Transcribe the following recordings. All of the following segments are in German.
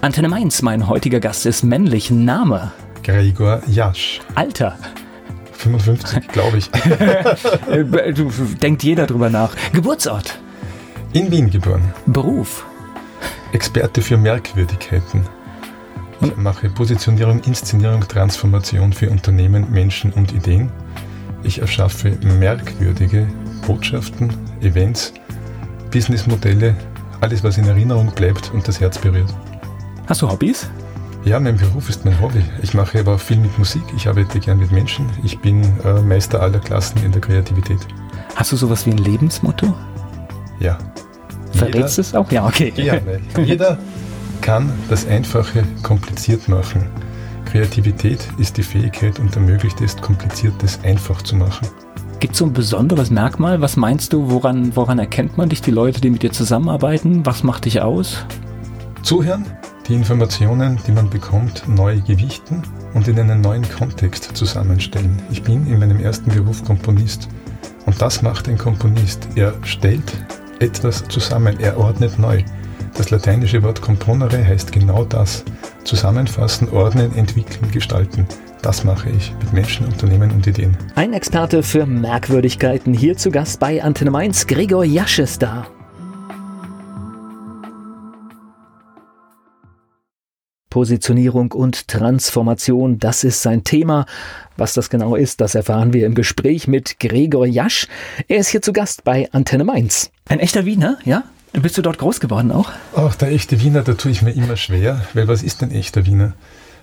Antenne Mainz, mein heutiger Gast ist männlich. Name? Gregor Jasch. Alter? 55, glaube ich. Denkt jeder drüber nach. Geburtsort? In Wien geboren. Beruf? Experte für Merkwürdigkeiten. Ich mache Positionierung, Inszenierung, Transformation für Unternehmen, Menschen und Ideen. Ich erschaffe merkwürdige Botschaften, Events, Businessmodelle, alles, was in Erinnerung bleibt und das Herz berührt. Hast du Hobbys? Ja, mein Beruf ist mein Hobby. Ich mache aber viel mit Musik. Ich arbeite gern mit Menschen. Ich bin äh, Meister aller Klassen in der Kreativität. Hast du sowas wie ein Lebensmotto? Ja. Verrätst du es auch? Ja, okay. Ja, jeder kann das Einfache kompliziert machen. Kreativität ist die Fähigkeit und ermöglicht es, Kompliziertes einfach zu machen. Gibt es so ein besonderes Merkmal? Was meinst du, woran, woran erkennt man dich, die Leute, die mit dir zusammenarbeiten? Was macht dich aus? Zuhören, die Informationen, die man bekommt, neu gewichten und in einen neuen Kontext zusammenstellen. Ich bin in meinem ersten Beruf Komponist und das macht ein Komponist. Er stellt etwas zusammen, er ordnet neu. Das lateinische Wort componere heißt genau das. Zusammenfassen, ordnen, entwickeln, gestalten. Das mache ich mit Menschen, Unternehmen und Ideen. Ein Experte für Merkwürdigkeiten hier zu Gast bei Antenne Mainz, Gregor Jasches Positionierung und Transformation, das ist sein Thema. Was das genau ist, das erfahren wir im Gespräch mit Gregor Jasch. Er ist hier zu Gast bei Antenne Mainz. Ein echter Wiener, ja? Bist du dort groß geworden auch? Ach, der echte Wiener, da tue ich mir immer schwer, weil was ist ein echter Wiener?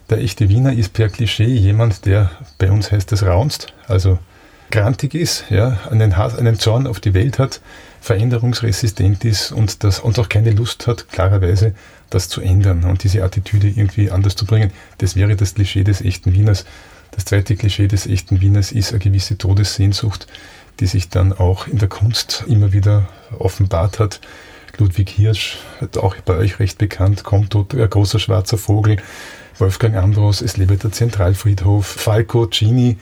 Der echte Wiener ist per Klischee jemand, der bei uns heißt es raunzt, also grantig ist, ja, einen, Hass, einen Zorn auf die Welt hat, veränderungsresistent ist und, das, und auch keine Lust hat, klarerweise das zu ändern und diese Attitüde irgendwie anders zu bringen. Das wäre das Klischee des echten Wieners. Das zweite Klischee des echten Wieners ist eine gewisse Todessehnsucht, die sich dann auch in der Kunst immer wieder offenbart hat. Ludwig Hirsch, auch bei euch recht bekannt, kommt dort ein großer schwarzer Vogel, Wolfgang Ambros, es lebe der Zentralfriedhof, Falco, Gini,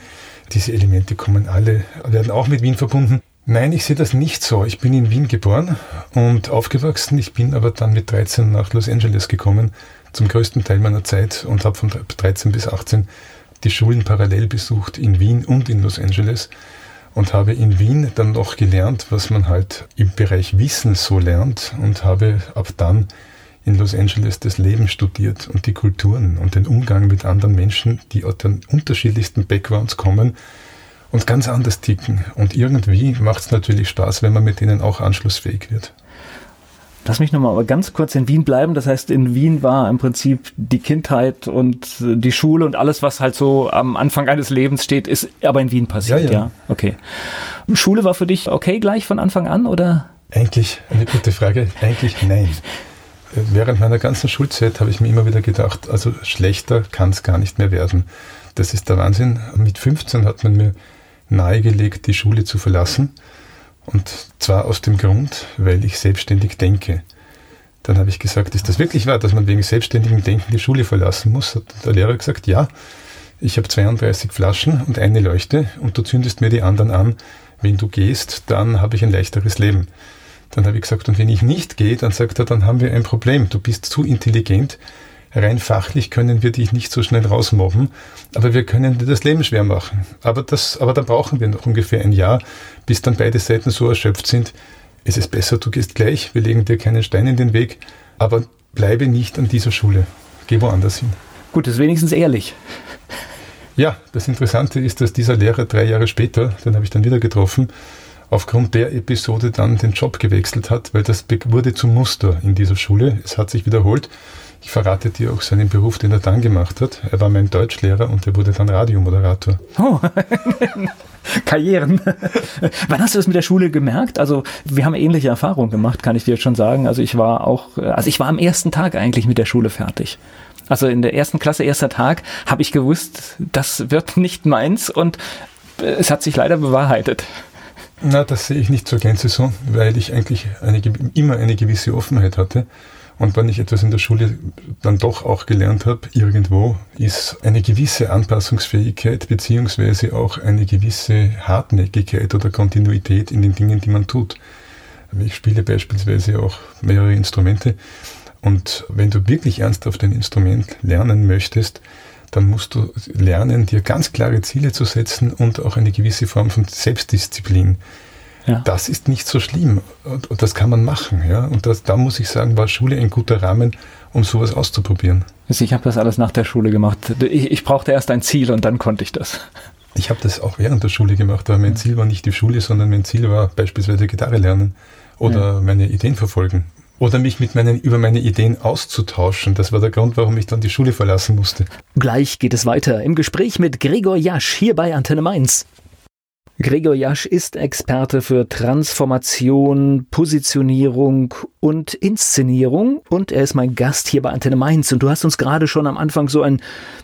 diese Elemente kommen alle, werden auch mit Wien verbunden. Nein, ich sehe das nicht so. Ich bin in Wien geboren und aufgewachsen. Ich bin aber dann mit 13 nach Los Angeles gekommen, zum größten Teil meiner Zeit und habe von 13 bis 18 die Schulen parallel besucht in Wien und in Los Angeles und habe in Wien dann noch gelernt, was man halt im Bereich Wissen so lernt und habe ab dann in Los Angeles das Leben studiert und die Kulturen und den Umgang mit anderen Menschen, die aus den unterschiedlichsten Backgrounds kommen und ganz anders ticken. Und irgendwie macht es natürlich Spaß, wenn man mit denen auch anschlussfähig wird. Lass mich nochmal aber ganz kurz in Wien bleiben. Das heißt, in Wien war im Prinzip die Kindheit und die Schule und alles, was halt so am Anfang eines Lebens steht, ist aber in Wien passiert, ja. ja. ja. Okay. Schule war für dich okay gleich von Anfang an oder? Eigentlich eine gute Frage. Eigentlich nein. Während meiner ganzen Schulzeit habe ich mir immer wieder gedacht, also schlechter kann es gar nicht mehr werden. Das ist der Wahnsinn. Mit 15 hat man mir nahegelegt, die Schule zu verlassen. Und zwar aus dem Grund, weil ich selbstständig denke. Dann habe ich gesagt, ist das wirklich wahr, dass man wegen selbstständigem Denken die Schule verlassen muss? Hat der Lehrer gesagt, ja. Ich habe 32 Flaschen und eine Leuchte und du zündest mir die anderen an. Wenn du gehst, dann habe ich ein leichteres Leben. Dann habe ich gesagt, und wenn ich nicht gehe, dann sagt er, dann haben wir ein Problem. Du bist zu intelligent. Rein fachlich können wir dich nicht so schnell rausmobben, aber wir können dir das Leben schwer machen. Aber, das, aber dann brauchen wir noch ungefähr ein Jahr, bis dann beide Seiten so erschöpft sind. Es ist besser, du gehst gleich, wir legen dir keinen Stein in den Weg, aber bleibe nicht an dieser Schule. Geh woanders hin. Gut, das ist wenigstens ehrlich. Ja, das Interessante ist, dass dieser Lehrer drei Jahre später, den habe ich dann wieder getroffen, aufgrund der Episode dann den Job gewechselt hat, weil das wurde zum Muster in dieser Schule. Es hat sich wiederholt. Ich verrate dir auch seinen Beruf, den er dann gemacht hat. Er war mein Deutschlehrer und er wurde dann Radiomoderator. Oh, Karrieren. Wann hast du das mit der Schule gemerkt? Also wir haben ähnliche Erfahrungen gemacht, kann ich dir schon sagen. Also ich war auch, also ich war am ersten Tag eigentlich mit der Schule fertig. Also in der ersten Klasse, erster Tag, habe ich gewusst, das wird nicht meins und es hat sich leider bewahrheitet. Na, das sehe ich nicht zur Gänze so, weil ich eigentlich eine, immer eine gewisse Offenheit hatte. Und wenn ich etwas in der Schule dann doch auch gelernt habe, irgendwo, ist eine gewisse Anpassungsfähigkeit beziehungsweise auch eine gewisse Hartnäckigkeit oder Kontinuität in den Dingen, die man tut. Ich spiele beispielsweise auch mehrere Instrumente Und wenn du wirklich ernsthaft ein Instrument lernen möchtest, dann musst du lernen, dir ganz klare Ziele zu setzen und auch eine gewisse Form von Selbstdisziplin. Ja. Das ist nicht so schlimm und, und, das kann man machen. Ja? Und das, da muss ich sagen, war Schule ein guter Rahmen, um sowas auszuprobieren. Also ich habe das alles nach der Schule gemacht. Ich, ich brauchte erst ein Ziel und dann konnte ich das. Ich habe das auch während der Schule gemacht, aber mein Ziel war nicht die Schule, sondern mein Ziel war beispielsweise Gitarre lernen oder ja. meine Ideen verfolgen oder mich mit meinen, über meine Ideen auszutauschen. Das war der Grund, warum ich dann die Schule verlassen musste. Gleich geht es weiter im Gespräch mit Gregor Jasch hier bei Antenne Mainz. Gregor Jasch ist Experte für Transformation, Positionierung und Inszenierung und er ist mein Gast hier bei Antenne Mainz. Und du hast uns gerade schon am Anfang so ein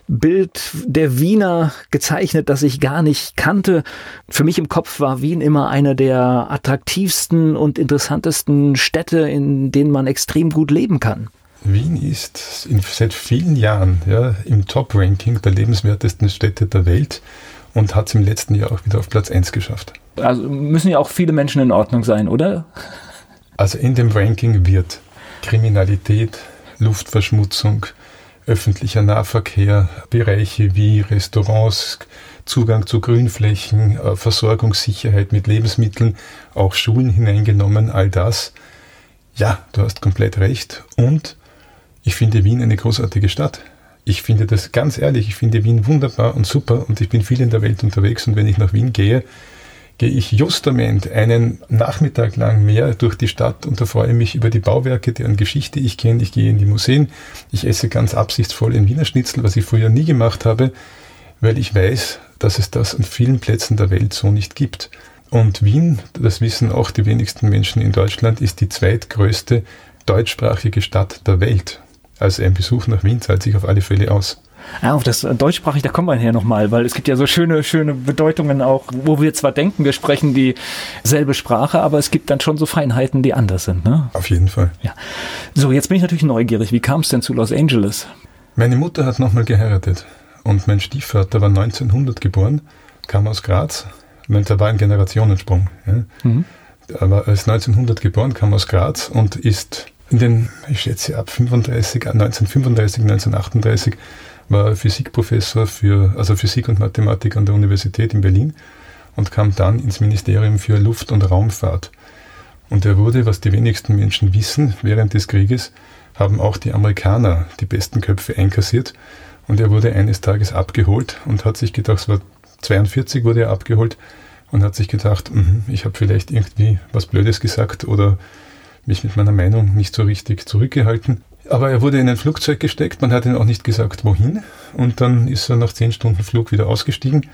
Bild der Wiener gezeichnet, das ich gar nicht kannte. Für mich im Kopf war Wien immer eine der attraktivsten und interessantesten Städte, in denen man extrem gut leben kann. Wien ist in, seit vielen Jahren ja, im Top-Ranking der lebenswertesten Städte der Welt und hat es im letzten Jahr auch wieder auf Platz 1 geschafft. Also müssen ja auch viele Menschen in Ordnung sein, oder? Also in dem Ranking wird Kriminalität, Luftverschmutzung, öffentlicher Nahverkehr, Bereiche wie Restaurants, Zugang zu Grünflächen, äh, Versorgungssicherheit mit Lebensmitteln, auch Schulen hineingenommen, all das. Ja, du hast komplett recht. Und ich finde Wien eine großartige Stadt. Ich finde das ganz ehrlich, ich finde Wien wunderbar und super und ich bin viel in der Welt unterwegs und wenn ich nach Wien gehe, gehe ich justament einen Nachmittag lang mehr durch die Stadt und da freue mich über die Bauwerke, deren Geschichte ich kenne. Ich gehe in die Museen, ich esse ganz absichtsvoll in Wiener Schnitzel, was ich früher nie gemacht habe, weil ich weiß, dass es das an vielen Plätzen der Welt so nicht gibt. Und Wien, das wissen auch die wenigsten Menschen in Deutschland, ist die zweitgrößte deutschsprachige Stadt der Welt. Also ein Besuch nach Wien zahlt sich auf alle Fälle aus. Ja, auf das deutschsprachig, da kommen wir her nochmal, weil es gibt ja so schöne, schöne Bedeutungen auch, wo wir zwar denken, wir sprechen dieselbe Sprache, aber es gibt dann schon so Feinheiten, die anders sind. Ne? Auf jeden Fall. Ja. So, jetzt bin ich natürlich neugierig. Wie kam es denn zu Los Angeles? Meine Mutter hat nochmal geheiratet und mein Stiefvater war 1900 geboren, kam aus Graz. Da war ein Generationensprung. Ja. Mhm. Er war als 1900 geboren, kam aus Graz und ist in den, ich schätze ab 35, 1935, 1938 war Physikprofessor für, also Physik und Mathematik an der Universität in Berlin und kam dann ins Ministerium für Luft- und Raumfahrt. Und er wurde, was die wenigsten Menschen wissen, während des Krieges haben auch die Amerikaner die besten Köpfe einkassiert. Und er wurde eines Tages abgeholt und hat sich gedacht, es war 42 wurde er abgeholt und hat sich gedacht, mh, ich habe vielleicht irgendwie was Blödes gesagt oder mich mit meiner Meinung nicht so richtig zurückgehalten. Aber er wurde in ein Flugzeug gesteckt, man hat ihn auch nicht gesagt, wohin. Und dann ist er nach zehn Stunden Flug wieder ausgestiegen.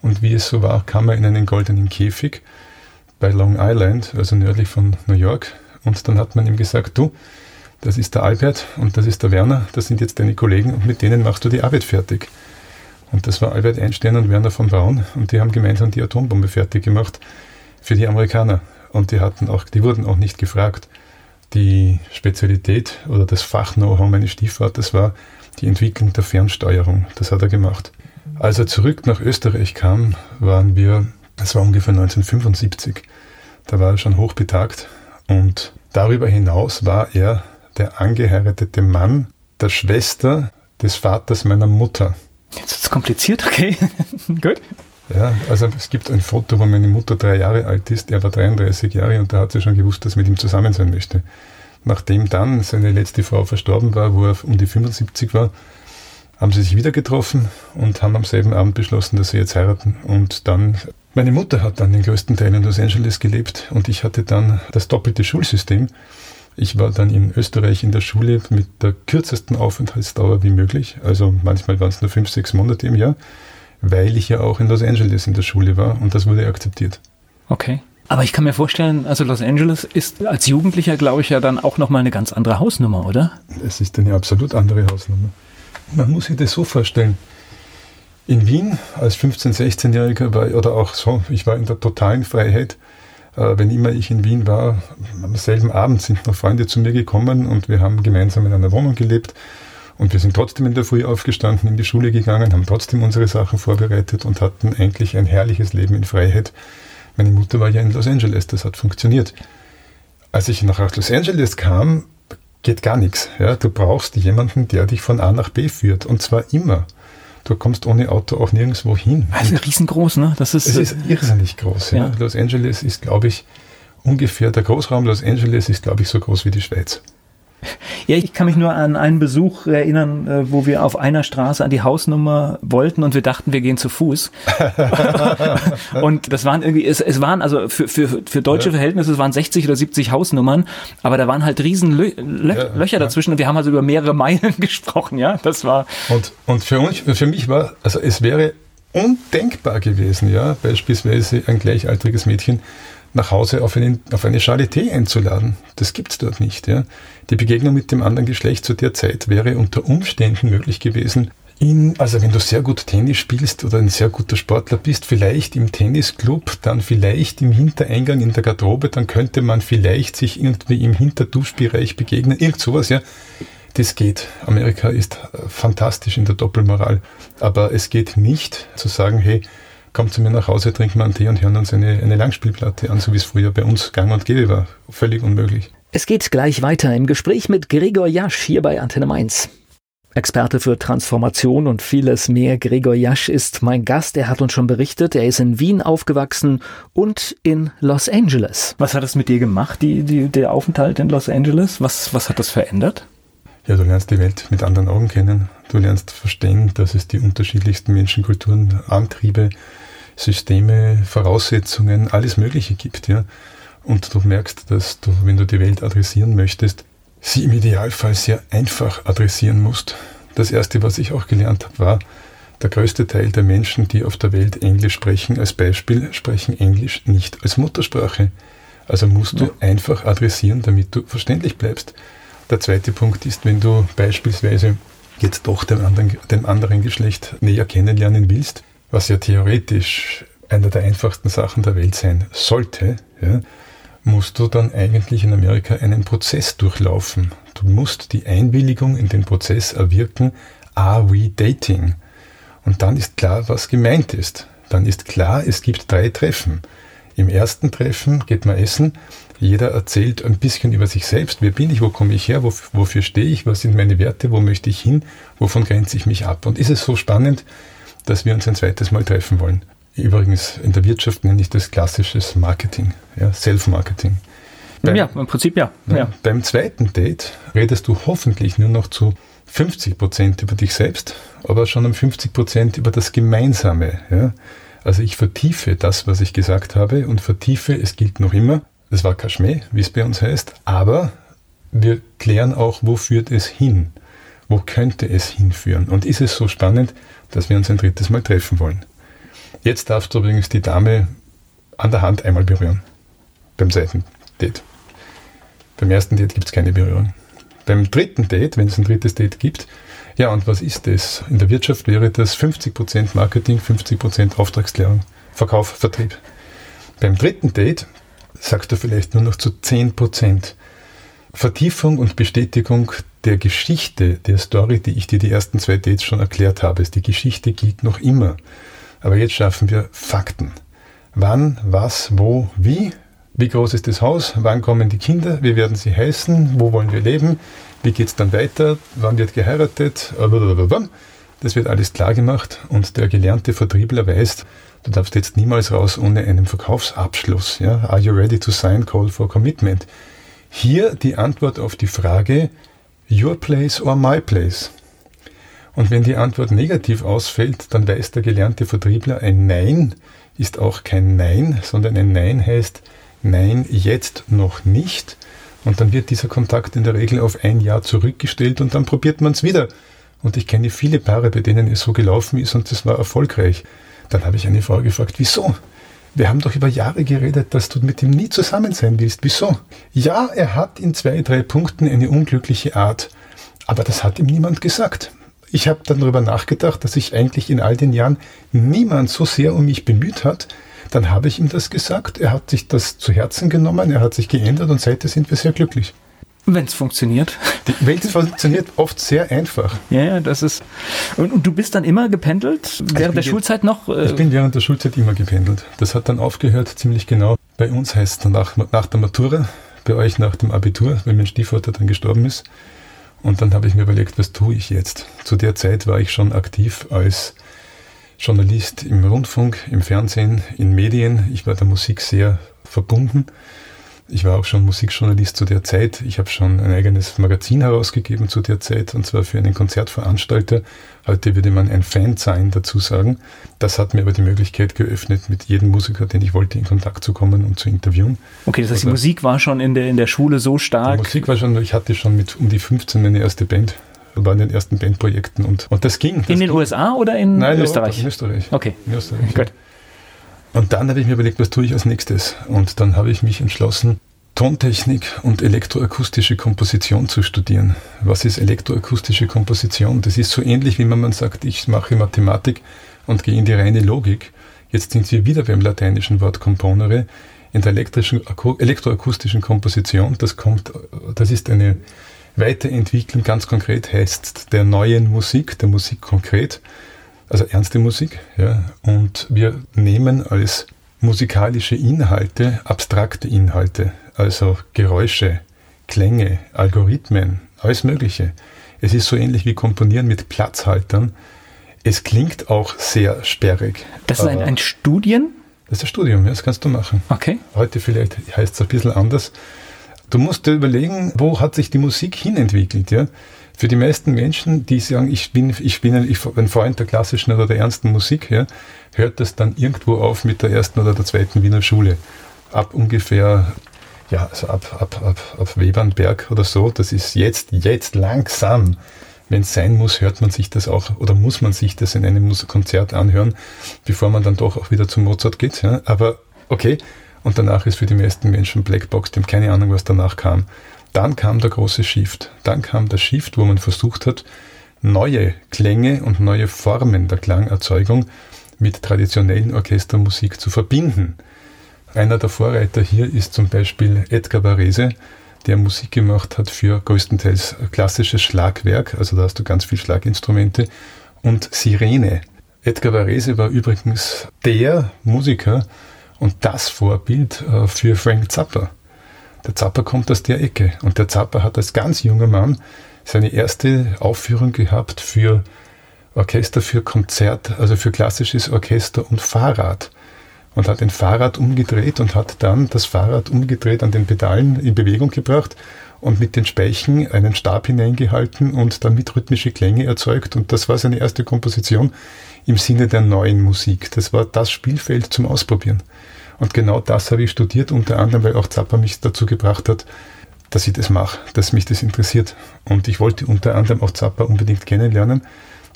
Und wie es so war, kam er in einen goldenen Käfig bei Long Island, also nördlich von New York. Und dann hat man ihm gesagt, du, das ist der Albert und das ist der Werner, das sind jetzt deine Kollegen und mit denen machst du die Arbeit fertig. Und das war Albert Einstein und Werner von Braun und die haben gemeinsam die Atombombe fertig gemacht für die Amerikaner. Und die hatten auch, die wurden auch nicht gefragt. Die Spezialität oder das Fach-Know-how meines Stiefvaters war die Entwicklung der Fernsteuerung. Das hat er gemacht. Als er zurück nach Österreich kam, waren wir, das war ungefähr 1975, da war er schon hochbetagt und darüber hinaus war er der angeheiratete Mann der Schwester des Vaters meiner Mutter. Jetzt ist es kompliziert, okay. Gut. Ja, also es gibt ein Foto, wo meine Mutter drei Jahre alt ist, er war 33 Jahre und da hat sie schon gewusst, dass sie mit ihm zusammen sein möchte. Nachdem dann seine letzte Frau verstorben war, wo er um die 75 war, haben sie sich wieder getroffen und haben am selben Abend beschlossen, dass sie jetzt heiraten. Und dann, meine Mutter hat dann den größten Teil in Los Angeles gelebt und ich hatte dann das doppelte Schulsystem. Ich war dann in Österreich in der Schule mit der kürzesten Aufenthaltsdauer wie möglich. Also manchmal waren es nur fünf, sechs Monate im Jahr weil ich ja auch in Los Angeles in der Schule war und das wurde akzeptiert. Okay. Aber ich kann mir vorstellen, also Los Angeles ist als Jugendlicher, glaube ich, ja dann auch nochmal eine ganz andere Hausnummer, oder? Es ist eine absolut andere Hausnummer. Man muss sich das so vorstellen. In Wien als 15-, 16-Jähriger war, oder auch so, ich war in der totalen Freiheit. Äh, wenn immer ich in Wien war, am selben Abend sind noch Freunde zu mir gekommen und wir haben gemeinsam in einer Wohnung gelebt. Und wir sind trotzdem in der Früh aufgestanden, in die Schule gegangen, haben trotzdem unsere Sachen vorbereitet und hatten eigentlich ein herrliches Leben in Freiheit. Meine Mutter war ja in Los Angeles, das hat funktioniert. Als ich nach Los Angeles kam, geht gar nichts. Ja? Du brauchst jemanden, der dich von A nach B führt und zwar immer. Du kommst ohne Auto auch nirgendwo hin. Also riesengroß, ne? Das ist, es ist irrsinnig groß. Ja. ja. Los Angeles ist, glaube ich, ungefähr, der Großraum Los Angeles ist, glaube ich, so groß wie die Schweiz. Ja, ich kann mich nur an einen Besuch erinnern, äh, wo wir auf einer Straße an die Hausnummer wollten und wir dachten, wir gehen zu Fuß. und das waren irgendwie, es, es waren also für, für, für deutsche ja. Verhältnisse, es waren 60 oder 70 Hausnummern, aber da waren halt riesen Lö Lö ja, Löcher dazwischen und wir haben also über mehrere Meilen gesprochen, ja, das war. Und, und für uns, für mich war, also es wäre undenkbar gewesen, ja, beispielsweise ein gleichaltriges Mädchen nach Hause auf, einen, auf eine Charité einzuladen. Das gibt's dort nicht. Ja. Die Begegnung mit dem anderen Geschlecht zu der Zeit wäre unter Umständen möglich gewesen. In, also wenn du sehr gut Tennis spielst oder ein sehr guter Sportler bist, vielleicht im Tennisclub, dann vielleicht im Hintereingang in der Garderobe, dann könnte man vielleicht sich irgendwie im Hinterduschbereich begegnen, irgend sowas, ja. Das geht. Amerika ist fantastisch in der Doppelmoral. Aber es geht nicht zu sagen, hey, kommt zu mir nach Hause, trinken wir einen Tee und hören uns eine, eine Langspielplatte an, so wie es früher bei uns gang und gäbe war. Völlig unmöglich. Es geht gleich weiter im Gespräch mit Gregor Jasch hier bei Antenne Mainz. Experte für Transformation und vieles mehr. Gregor Jasch ist mein Gast. Er hat uns schon berichtet, er ist in Wien aufgewachsen und in Los Angeles. Was hat es mit dir gemacht, die, die, der Aufenthalt in Los Angeles? Was, was hat das verändert? Ja, du lernst die Welt mit anderen Augen kennen. Du lernst verstehen, dass es die unterschiedlichsten Menschenkulturen, Antriebe, Systeme, Voraussetzungen, alles Mögliche gibt, ja. Und du merkst, dass du, wenn du die Welt adressieren möchtest, sie im Idealfall sehr einfach adressieren musst. Das erste, was ich auch gelernt habe, war, der größte Teil der Menschen, die auf der Welt Englisch sprechen, als Beispiel, sprechen Englisch nicht als Muttersprache. Also musst du ja. einfach adressieren, damit du verständlich bleibst. Der zweite Punkt ist, wenn du beispielsweise jetzt doch dem anderen, dem anderen Geschlecht näher kennenlernen willst, was ja theoretisch einer der einfachsten Sachen der Welt sein sollte, ja, musst du dann eigentlich in Amerika einen Prozess durchlaufen. Du musst die Einwilligung in den Prozess erwirken, are we dating? Und dann ist klar, was gemeint ist. Dann ist klar, es gibt drei Treffen. Im ersten Treffen geht man essen, jeder erzählt ein bisschen über sich selbst. Wer bin ich? Wo komme ich her? wofür stehe ich? Was sind meine Werte? Wo möchte ich hin? Wovon grenze ich mich ab? Und ist es so spannend, dass wir uns ein zweites Mal treffen wollen. Übrigens, in der Wirtschaft nenne ich das klassisches Marketing, ja, Self-Marketing. ja, im Prinzip ja. ja. ja. Beim zweiten Date redest du hoffentlich nur noch zu 50 Prozent über dich selbst, aber schon um 50 Prozent über das Gemeinsame. Ja. Also ich vertiefe das, was ich gesagt habe und vertiefe, es gilt noch immer, das war Kaschmee, wie es bei uns heißt, aber wir klären auch, wo führt es hin? Wo könnte es hinführen? Und ist es so spannend, dass wir uns ein drittes Mal treffen wollen? Jetzt darfst du übrigens die Dame an der Hand einmal berühren. Beim zweiten Date. Beim ersten Date gibt es keine Berührung. Beim dritten Date, wenn es ein drittes Date gibt, ja, und was ist das? In der Wirtschaft wäre das 50% Marketing, 50% Auftragsklärung, Verkauf, Vertrieb. Beim dritten Date sagst du vielleicht nur noch zu 10% Vertiefung und Bestätigung der Geschichte, der Story, die ich dir die ersten zwei Dates schon erklärt habe. Die Geschichte gilt noch immer. Aber jetzt schaffen wir Fakten. Wann, was, wo, wie? Wie groß ist das Haus? Wann kommen die Kinder? Wie werden sie heißen? Wo wollen wir leben? Wie geht es dann weiter? Wann wird geheiratet? Das wird alles klar gemacht und der gelernte Vertriebler weiß, du darfst jetzt niemals raus ohne einen Verkaufsabschluss. Ja? Are you ready to sign call for commitment? Hier die Antwort auf die Frage, your place or my place? Und wenn die Antwort negativ ausfällt, dann weiß der gelernte Vertriebler, ein Nein ist auch kein Nein, sondern ein Nein heißt Nein, jetzt noch nicht. Und dann wird dieser Kontakt in der Regel auf ein Jahr zurückgestellt und dann probiert man es wieder. Und ich kenne viele Paare, bei denen es so gelaufen ist und das war erfolgreich. Dann habe ich eine Frau gefragt, wieso? Wir haben doch über Jahre geredet, dass du mit ihm nie zusammen sein willst. Wieso? Ja, er hat in zwei, drei Punkten eine unglückliche Art. Aber das hat ihm niemand gesagt. Ich habe dann darüber nachgedacht, dass sich eigentlich in all den Jahren niemand so sehr um mich bemüht hat. Dann habe ich ihm das gesagt. Er hat sich das zu Herzen genommen, er hat sich geändert und seitdem sind wir sehr glücklich. Wenn es funktioniert. Die Welt funktioniert oft sehr einfach. Ja, ja, das ist. Und, und du bist dann immer gependelt? Während der Schulzeit noch? Äh ich bin während der Schulzeit immer gependelt. Das hat dann aufgehört, ziemlich genau. Bei uns heißt es nach, nach der Matura, bei euch nach dem Abitur, weil mein Stiefvater dann gestorben ist. Und dann habe ich mir überlegt, was tue ich jetzt? Zu der Zeit war ich schon aktiv als Journalist im Rundfunk, im Fernsehen, in Medien. Ich war der Musik sehr verbunden. Ich war auch schon Musikjournalist zu der Zeit. Ich habe schon ein eigenes Magazin herausgegeben zu der Zeit, und zwar für einen Konzertveranstalter. Heute würde man ein Fan sein dazu sagen. Das hat mir aber die Möglichkeit geöffnet, mit jedem Musiker, den ich wollte, in Kontakt zu kommen und zu interviewen. Okay, das heißt, die Musik war schon in der, in der Schule so stark. Die Musik war schon, ich hatte schon mit um die 15 meine erste Band war in den ersten Bandprojekten und, und das ging. Das in den ging. USA oder in Nein, Österreich? in Österreich. Okay. In Österreich. Gut. Und dann habe ich mir überlegt, was tue ich als nächstes? Und dann habe ich mich entschlossen, Tontechnik und elektroakustische Komposition zu studieren. Was ist elektroakustische Komposition? Das ist so ähnlich, wie wenn man sagt, ich mache Mathematik und gehe in die reine Logik. Jetzt sind wir wieder beim lateinischen Wort componere. In der elektroakustischen Komposition, das kommt, das ist eine Weiterentwicklung, ganz konkret heißt der neuen Musik, der Musik konkret, also ernste Musik, ja, und wir nehmen als musikalische Inhalte abstrakte Inhalte, also Geräusche, Klänge, Algorithmen, alles Mögliche. Es ist so ähnlich wie Komponieren mit Platzhaltern. Es klingt auch sehr sperrig. Das ist ein, ein Studien? Das ist ein Studium, ja, das kannst du machen. Okay. Heute vielleicht heißt es ein bisschen anders. Du musst dir überlegen, wo hat sich die Musik hinentwickelt, ja? Für die meisten Menschen, die sagen, ich bin, ich bin ein, ein Freund der klassischen oder der ernsten Musik, ja, hört das dann irgendwo auf mit der ersten oder der zweiten Wiener Schule. Ab ungefähr, ja, also ab, ab, ab, ab Webernberg oder so. Das ist jetzt, jetzt langsam. Wenn es sein muss, hört man sich das auch oder muss man sich das in einem Konzert anhören, bevor man dann doch auch wieder zum Mozart geht. Ja. Aber okay, und danach ist für die meisten Menschen Blackbox, die haben keine Ahnung, was danach kam. Dann kam der große Shift. Dann kam der Shift, wo man versucht hat, neue Klänge und neue Formen der Klangerzeugung mit traditionellen Orchestermusik zu verbinden. Einer der Vorreiter hier ist zum Beispiel Edgar Varese, der Musik gemacht hat für größtenteils klassisches Schlagwerk, also da hast du ganz viel Schlaginstrumente, und Sirene. Edgar Varese war übrigens der Musiker und das Vorbild äh, für Frank Zappa. Der Zappa kommt aus der Ecke und der Zappa hat als ganz junger Mann seine erste Aufführung gehabt für Orchester, für Konzert, also für klassisches Orchester und Fahrrad und hat ein Fahrrad umgedreht und hat dann das Fahrrad umgedreht an den Pedalen in Bewegung gebracht und mit den Speichen einen Stab hineingehalten und damit rhythmische Klänge erzeugt. Und das war seine erste Komposition im Sinne der neuen Musik. Das war das Spielfeld zum Ausprobieren. Und genau das habe ich studiert, unter anderem, weil auch Zappa mich dazu gebracht hat, dass ich das mache, dass mich das interessiert. Und ich wollte unter anderem auch Zappa unbedingt kennenlernen.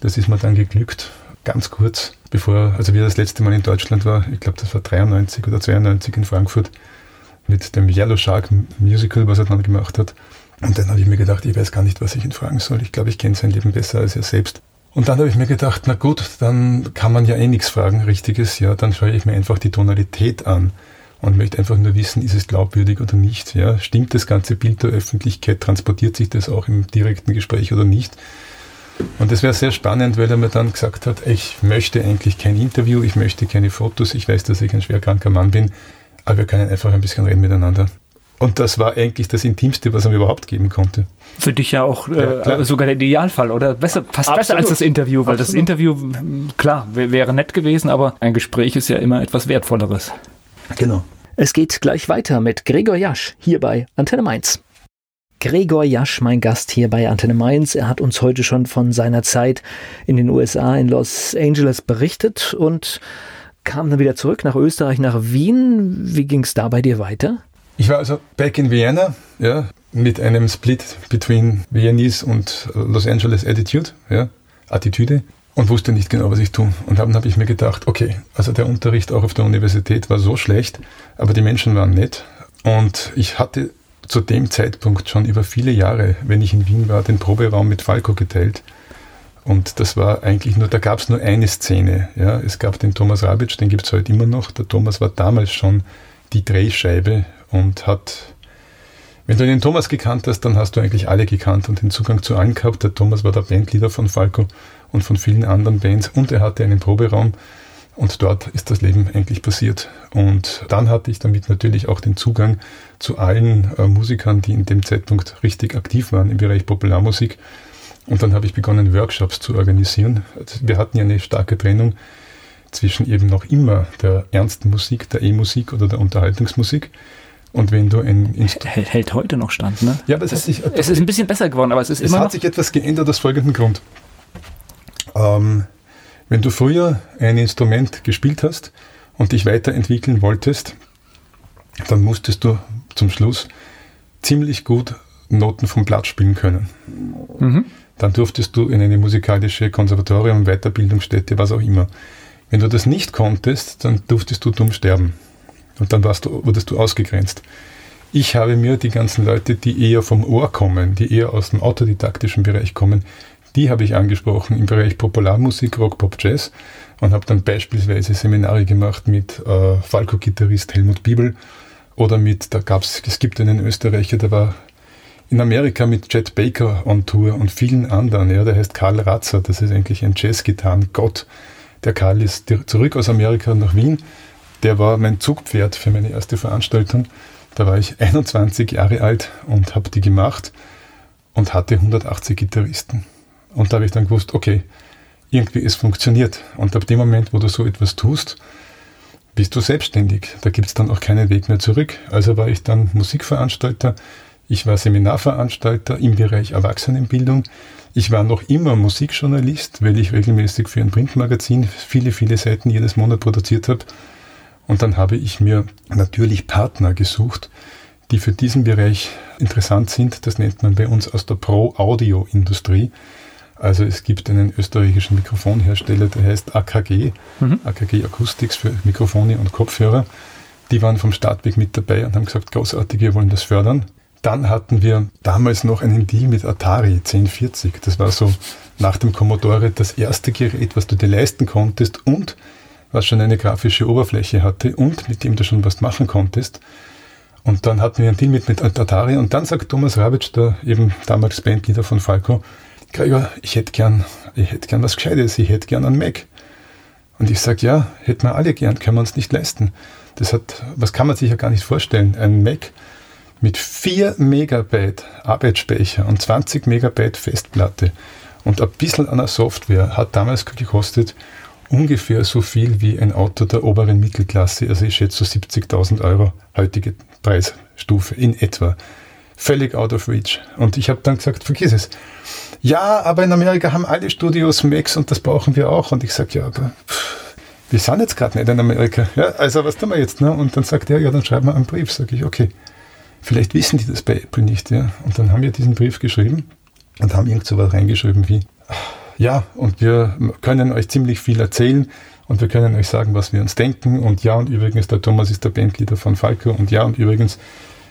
Das ist mir dann geglückt, ganz kurz, bevor, also wie er das letzte Mal in Deutschland war, ich glaube, das war 93 oder 92 in Frankfurt, mit dem Yellow Shark Musical, was er dann gemacht hat. Und dann habe ich mir gedacht, ich weiß gar nicht, was ich ihn fragen soll. Ich glaube, ich kenne sein Leben besser als er selbst. Und dann habe ich mir gedacht, na gut, dann kann man ja eh nichts fragen, richtiges, ja, dann schaue ich mir einfach die Tonalität an und möchte einfach nur wissen, ist es glaubwürdig oder nicht, ja, stimmt das ganze Bild der Öffentlichkeit, transportiert sich das auch im direkten Gespräch oder nicht. Und das wäre sehr spannend, weil er mir dann gesagt hat, ich möchte eigentlich kein Interview, ich möchte keine Fotos, ich weiß, dass ich ein schwerkranker Mann bin, aber wir können einfach ein bisschen reden miteinander. Und das war eigentlich das Intimste, was er mir überhaupt geben konnte. Für dich ja auch äh, ja, sogar der Idealfall, oder? Besser, fast Absolut. besser als das Interview, weil Absolut. das Interview, klar, wäre nett gewesen, aber ein Gespräch ist ja immer etwas Wertvolleres. Genau. Es geht gleich weiter mit Gregor Jasch hier bei Antenne Mainz. Gregor Jasch, mein Gast hier bei Antenne Mainz. Er hat uns heute schon von seiner Zeit in den USA, in Los Angeles berichtet und kam dann wieder zurück nach Österreich, nach Wien. Wie ging es da bei dir weiter? Ich war also back in Vienna, ja, mit einem Split between Viennese und Los Angeles Attitude, ja, Attitüde und wusste nicht genau, was ich tue. Und dann habe ich mir gedacht, okay, also der Unterricht auch auf der Universität war so schlecht, aber die Menschen waren nett und ich hatte zu dem Zeitpunkt schon über viele Jahre, wenn ich in Wien war, den Proberaum mit Falco geteilt. Und das war eigentlich nur, da gab es nur eine Szene. Ja. Es gab den Thomas Rabitsch, den gibt es heute immer noch. Der Thomas war damals schon die Drehscheibe und hat, wenn du den Thomas gekannt hast, dann hast du eigentlich alle gekannt und den Zugang zu allen gehabt. Der Thomas war der Bandleader von Falco und von vielen anderen Bands und er hatte einen Proberaum Und dort ist das Leben eigentlich passiert. Und dann hatte ich damit natürlich auch den Zugang zu allen äh, Musikern, die in dem Zeitpunkt richtig aktiv waren im Bereich Popularmusik. Und dann habe ich begonnen, Workshops zu organisieren. Also wir hatten ja eine starke Trennung zwischen eben noch immer der ernsten Musik, der E-Musik oder der Unterhaltungsmusik. Und wenn du ein hält, hält heute noch stand, ne? Ja, aber es, es, sich, es ist ein bisschen besser geworden, aber es ist es immer hat noch sich etwas geändert aus folgendem Grund. Ähm, wenn du früher ein Instrument gespielt hast und dich weiterentwickeln wolltest, dann musstest du zum Schluss ziemlich gut Noten vom Blatt spielen können. Mhm. Dann durftest du in eine musikalische Konservatorium, Weiterbildungsstätte, was auch immer. Wenn du das nicht konntest, dann durftest du dumm sterben. Und dann du, wurdest du ausgegrenzt. Ich habe mir die ganzen Leute, die eher vom Ohr kommen, die eher aus dem autodidaktischen Bereich kommen, die habe ich angesprochen im Bereich Popularmusik, Rock, Pop, Jazz und habe dann beispielsweise Seminare gemacht mit äh, Falco-Gitarrist Helmut Biebel oder mit, da gab es, es gibt einen Österreicher, der war in Amerika mit Chet Baker on Tour und vielen anderen, ja, der heißt Karl Ratzer, das ist eigentlich ein Jazzgitarren-Gott. Der Karl ist zurück aus Amerika nach Wien der war mein Zugpferd für meine erste Veranstaltung. Da war ich 21 Jahre alt und habe die gemacht und hatte 180 Gitarristen. Und da habe ich dann gewusst, okay, irgendwie es funktioniert. Und ab dem Moment, wo du so etwas tust, bist du selbstständig. Da gibt es dann auch keinen Weg mehr zurück. Also war ich dann Musikveranstalter, ich war Seminarveranstalter im Bereich Erwachsenenbildung. Ich war noch immer Musikjournalist, weil ich regelmäßig für ein Printmagazin viele, viele Seiten jedes Monat produziert habe. Und dann habe ich mir natürlich Partner gesucht, die für diesen Bereich interessant sind. Das nennt man bei uns aus der Pro-Audio-Industrie. Also es gibt einen österreichischen Mikrofonhersteller, der heißt AKG, mhm. AKG Acoustics für Mikrofone und Kopfhörer. Die waren vom Startweg mit dabei und haben gesagt, großartig, wir wollen das fördern. Dann hatten wir damals noch einen Deal mit Atari 1040. Das war so nach dem Commodore das erste Gerät, was du dir leisten konntest und was schon eine grafische Oberfläche hatte und mit dem du schon was machen konntest. Und dann hatten wir einen Deal mit, mit Atari und dann sagt Thomas Rabitsch, der eben damals Bandleader von Falco, Gregor, ich hätte gern, ich hätte gern was Gescheites, ich hätte gern einen Mac. Und ich sage, ja, hätten wir alle gern, können wir uns nicht leisten. Das hat, was kann man sich ja gar nicht vorstellen, ein Mac mit 4 Megabyte Arbeitsspeicher und 20 Megabyte Festplatte und ein bisschen an der Software hat damals gekostet ungefähr so viel wie ein Auto der oberen Mittelklasse, also ich schätze so 70.000 Euro heutige Preisstufe in etwa. Völlig out of reach. Und ich habe dann gesagt, vergiss es. Ja, aber in Amerika haben alle Studios Macs und das brauchen wir auch. Und ich sage, ja, aber pff, wir sind jetzt gerade nicht in Amerika. Ja, also was tun wir jetzt? Ne? Und dann sagt er, ja, dann schreiben wir einen Brief. Sage ich, okay, vielleicht wissen die das bei Apple nicht. Ja? Und dann haben wir diesen Brief geschrieben und haben irgend so was reingeschrieben wie, ja, und wir können euch ziemlich viel erzählen und wir können euch sagen, was wir uns denken. Und ja, und übrigens, der Thomas ist der Bandleader von Falco. Und ja, und übrigens,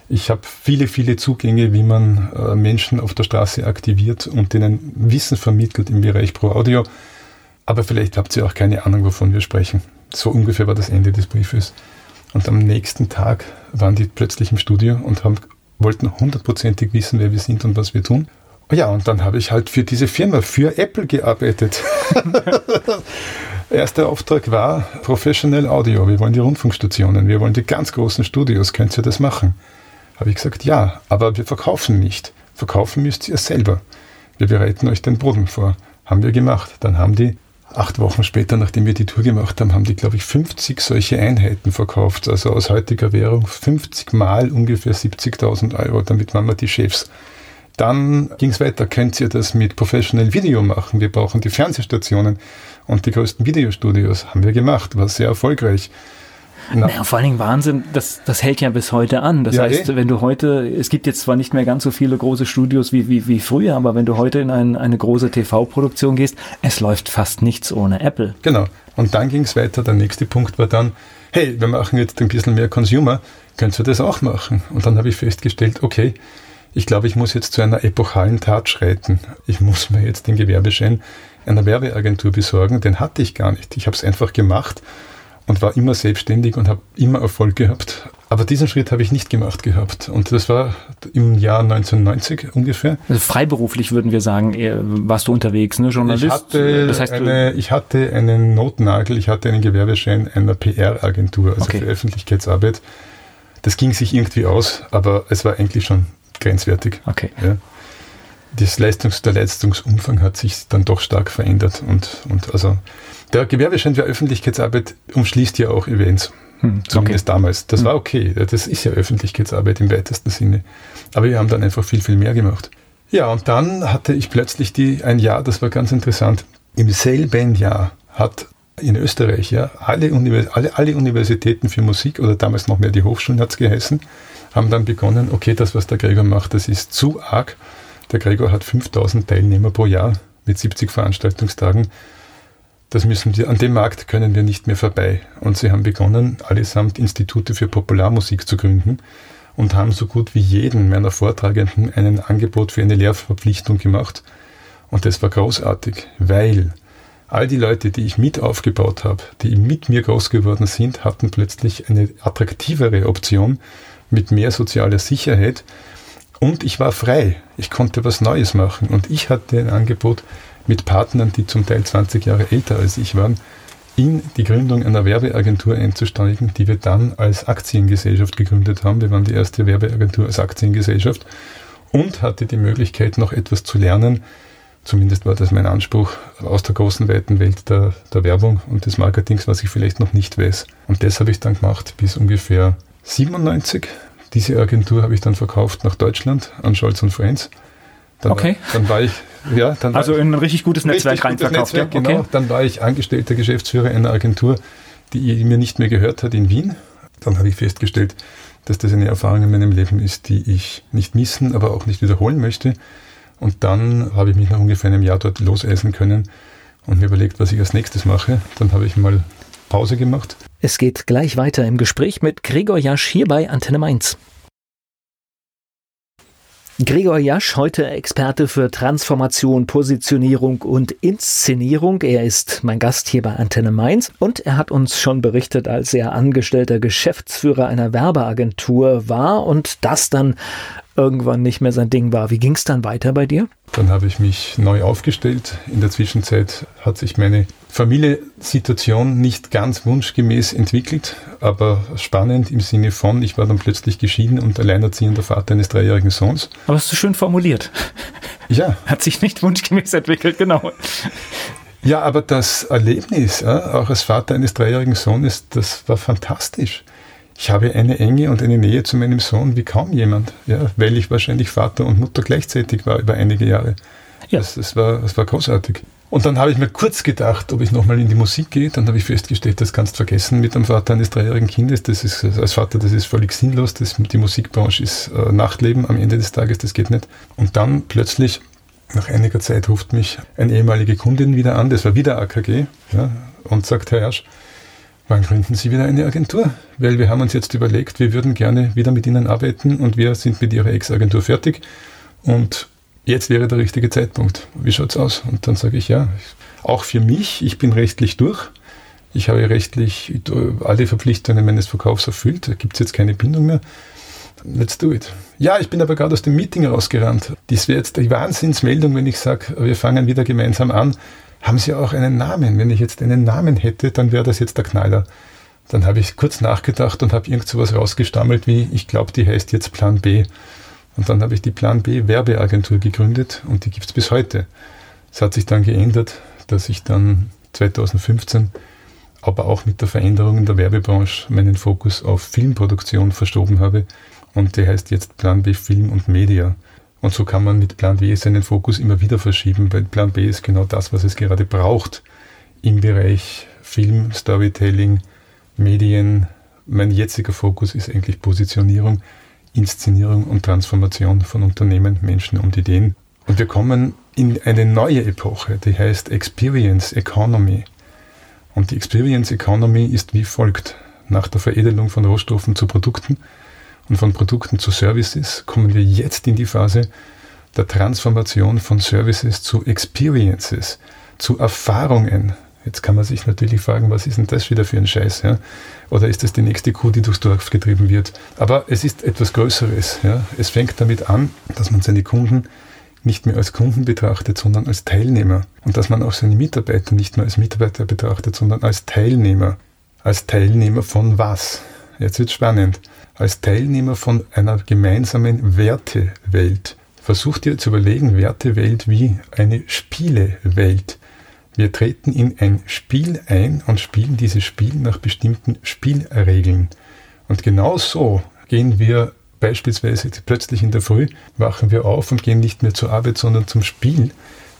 ich habe viele, viele Zugänge, wie man äh, Menschen auf der Straße aktiviert und denen Wissen vermittelt im Bereich Pro Audio. Aber vielleicht habt ihr auch keine Ahnung, wovon wir sprechen. So ungefähr war das Ende des Briefes. Und am nächsten Tag waren die plötzlich im Studio und haben, wollten hundertprozentig wissen, wer wir sind und was wir tun. Ja, und dann habe ich halt für diese Firma, für Apple gearbeitet. Erster Auftrag war Professional Audio. Wir wollen die Rundfunkstationen, wir wollen die ganz großen Studios. Könnt ihr das machen? Habe ich gesagt, ja, aber wir verkaufen nicht. Verkaufen müsst ihr selber. Wir bereiten euch den Boden vor. Haben wir gemacht. Dann haben die acht Wochen später, nachdem wir die Tour gemacht haben, haben die, glaube ich, 50 solche Einheiten verkauft. Also aus heutiger Währung 50 mal ungefähr 70.000 Euro. Damit waren wir die Chefs. Dann ging es weiter, könnt ihr das mit Professional Video machen? Wir brauchen die Fernsehstationen und die größten Videostudios. Haben wir gemacht, war sehr erfolgreich. Naja, vor allen Dingen Wahnsinn, das, das hält ja bis heute an. Das ja, heißt, eh. wenn du heute, es gibt jetzt zwar nicht mehr ganz so viele große Studios wie, wie, wie früher, aber wenn du heute in ein, eine große TV-Produktion gehst, es läuft fast nichts ohne Apple. Genau. Und dann ging es weiter. Der nächste Punkt war dann, hey, wir machen jetzt ein bisschen mehr Consumer, könnt ihr das auch machen? Und dann habe ich festgestellt, okay, ich glaube, ich muss jetzt zu einer epochalen Tat schreiten. Ich muss mir jetzt den Gewerbeschein einer Werbeagentur besorgen. Den hatte ich gar nicht. Ich habe es einfach gemacht und war immer selbstständig und habe immer Erfolg gehabt. Aber diesen Schritt habe ich nicht gemacht gehabt. Und das war im Jahr 1990 ungefähr. Also freiberuflich würden wir sagen, warst du unterwegs, ne? Journalist. Ich hatte, das heißt, eine, ich hatte einen Notnagel, ich hatte einen Gewerbeschein einer PR-Agentur, also okay. für Öffentlichkeitsarbeit. Das ging sich irgendwie aus, aber es war eigentlich schon grenzwertig. Okay. Ja. Das Leistungs-, der Leistungsumfang hat sich dann doch stark verändert. Und, und also der Gewerbeschein für Öffentlichkeitsarbeit umschließt ja auch Events. Hm, Zumindest okay. damals. Das hm. war okay. Das ist ja Öffentlichkeitsarbeit im weitesten Sinne. Aber wir haben dann einfach viel, viel mehr gemacht. Ja, und dann hatte ich plötzlich die, ein Jahr, das war ganz interessant. Im selben Jahr hat in Österreich ja alle, Univers alle, alle Universitäten für Musik oder damals noch mehr die Hochschulen hat es geheißen, haben dann begonnen, okay, das, was der Gregor macht, das ist zu arg. Der Gregor hat 5000 Teilnehmer pro Jahr mit 70 Veranstaltungstagen das müssen wir, an dem Markt können wir nicht mehr vorbei. Und sie haben begonnen, allesamt Institute für Popularmusik zu gründen und haben so gut wie jeden meiner Vortragenden ein Angebot für eine Lehrverpflichtung gemacht. Und das war großartig, weil all die Leute, die ich mit aufgebaut habe, die mit mir groß geworden sind, hatten plötzlich eine attraktivere Option mit mehr sozialer Sicherheit. Und ich war frei. Ich konnte was Neues machen. Und ich hatte ein Angebot, mit Partnern, die zum Teil 20 Jahre älter als ich waren, in die Gründung einer Werbeagentur einzusteigen, die wir dann als Aktiengesellschaft gegründet haben. Wir waren die erste Werbeagentur als Aktiengesellschaft und hatte die Möglichkeit, noch etwas zu lernen. Zumindest war das mein Anspruch aus der großen, weiten Welt der, der Werbung und des Marketings, was ich vielleicht noch nicht weiß. Und das habe ich dann gemacht bis ungefähr 97. Diese Agentur habe ich dann verkauft nach Deutschland an Scholz und Friends. Dann okay. War, dann war ich ja, dann also in ein richtig gutes Netzwerk richtig reinverkauft. Netzwerk, ja? genau. Okay. Dann war ich angestellter Geschäftsführer einer Agentur, die mir nicht mehr gehört hat in Wien. Dann habe ich festgestellt, dass das eine Erfahrung in meinem Leben ist, die ich nicht missen, aber auch nicht wiederholen möchte. Und dann habe ich mich nach ungefähr einem Jahr dort loseisen können und mir überlegt, was ich als nächstes mache. Dann habe ich mal Pause gemacht. Es geht gleich weiter im Gespräch mit Gregor Jasch hier bei Antenne Mainz. Gregor Jasch, heute Experte für Transformation, Positionierung und Inszenierung. Er ist mein Gast hier bei Antenne Mainz und er hat uns schon berichtet, als er angestellter Geschäftsführer einer Werbeagentur war und das dann irgendwann nicht mehr sein Ding war. Wie ging es dann weiter bei dir? Dann habe ich mich neu aufgestellt. In der Zwischenzeit hat sich meine Familiensituation nicht ganz wunschgemäß entwickelt, aber spannend im Sinne von, ich war dann plötzlich geschieden und alleinerziehender Vater eines dreijährigen Sohns. Aber hast du schön formuliert. Ja. Hat sich nicht wunschgemäß entwickelt, genau. Ja, aber das Erlebnis, auch als Vater eines dreijährigen Sohnes, das war fantastisch ich habe eine Enge und eine Nähe zu meinem Sohn wie kaum jemand, ja, weil ich wahrscheinlich Vater und Mutter gleichzeitig war über einige Jahre. Ja. Das, das, war, das war großartig. Und dann habe ich mir kurz gedacht, ob ich nochmal in die Musik gehe. Dann habe ich festgestellt, das kannst du vergessen mit dem Vater eines dreijährigen Kindes. Das ist als Vater, das ist völlig sinnlos. Das, die Musikbranche ist äh, Nachtleben am Ende des Tages, das geht nicht. Und dann plötzlich, nach einiger Zeit, ruft mich eine ehemalige Kundin wieder an, das war wieder AKG, ja, und sagt, Herr Ersch, Wann gründen Sie wieder eine Agentur? Weil wir haben uns jetzt überlegt, wir würden gerne wieder mit Ihnen arbeiten und wir sind mit Ihrer Ex-Agentur fertig und jetzt wäre der richtige Zeitpunkt. Wie schaut's aus? Und dann sage ich ja, auch für mich, ich bin rechtlich durch. Ich habe rechtlich alle Verpflichtungen meines Verkaufs erfüllt. Da gibt es jetzt keine Bindung mehr. Let's do it. Ja, ich bin aber gerade aus dem Meeting rausgerannt. Das wäre jetzt die Wahnsinnsmeldung, wenn ich sage, wir fangen wieder gemeinsam an haben Sie auch einen Namen? Wenn ich jetzt einen Namen hätte, dann wäre das jetzt der Knaller. Dann habe ich kurz nachgedacht und habe irgend sowas rausgestammelt wie, ich glaube, die heißt jetzt Plan B. Und dann habe ich die Plan B Werbeagentur gegründet und die gibt es bis heute. Es hat sich dann geändert, dass ich dann 2015, aber auch mit der Veränderung in der Werbebranche, meinen Fokus auf Filmproduktion verschoben habe. Und die heißt jetzt Plan B Film und Media. Und so kann man mit Plan B seinen Fokus immer wieder verschieben, weil Plan B ist genau das, was es gerade braucht im Bereich Film, Storytelling, Medien. Mein jetziger Fokus ist eigentlich Positionierung, Inszenierung und Transformation von Unternehmen, Menschen und Ideen. Und wir kommen in eine neue Epoche, die heißt Experience Economy. Und die Experience Economy ist wie folgt. Nach der Veredelung von Rohstoffen zu Produkten und von Produkten zu Services kommen wir jetzt in die Phase der Transformation von Services zu Experiences, zu Erfahrungen. Jetzt kann man sich natürlich fragen, was ist denn das wieder für ein Scheiß? Ja? Oder ist das die nächste Kuh, die durchs Dorf getrieben wird? Aber es ist etwas Größeres. Ja? Es fängt damit an, dass man seine Kunden nicht mehr als Kunden betrachtet, sondern als Teilnehmer. Und dass man auch seine Mitarbeiter nicht mehr als Mitarbeiter betrachtet, sondern als Teilnehmer. Als Teilnehmer von was? Jetzt wird spannend. Als Teilnehmer von einer gemeinsamen Wertewelt. Versucht dir zu überlegen, Wertewelt wie eine Spielewelt. Wir treten in ein Spiel ein und spielen dieses Spiel nach bestimmten Spielregeln. Und genau so gehen wir beispielsweise plötzlich in der Früh, wachen wir auf und gehen nicht mehr zur Arbeit, sondern zum Spiel,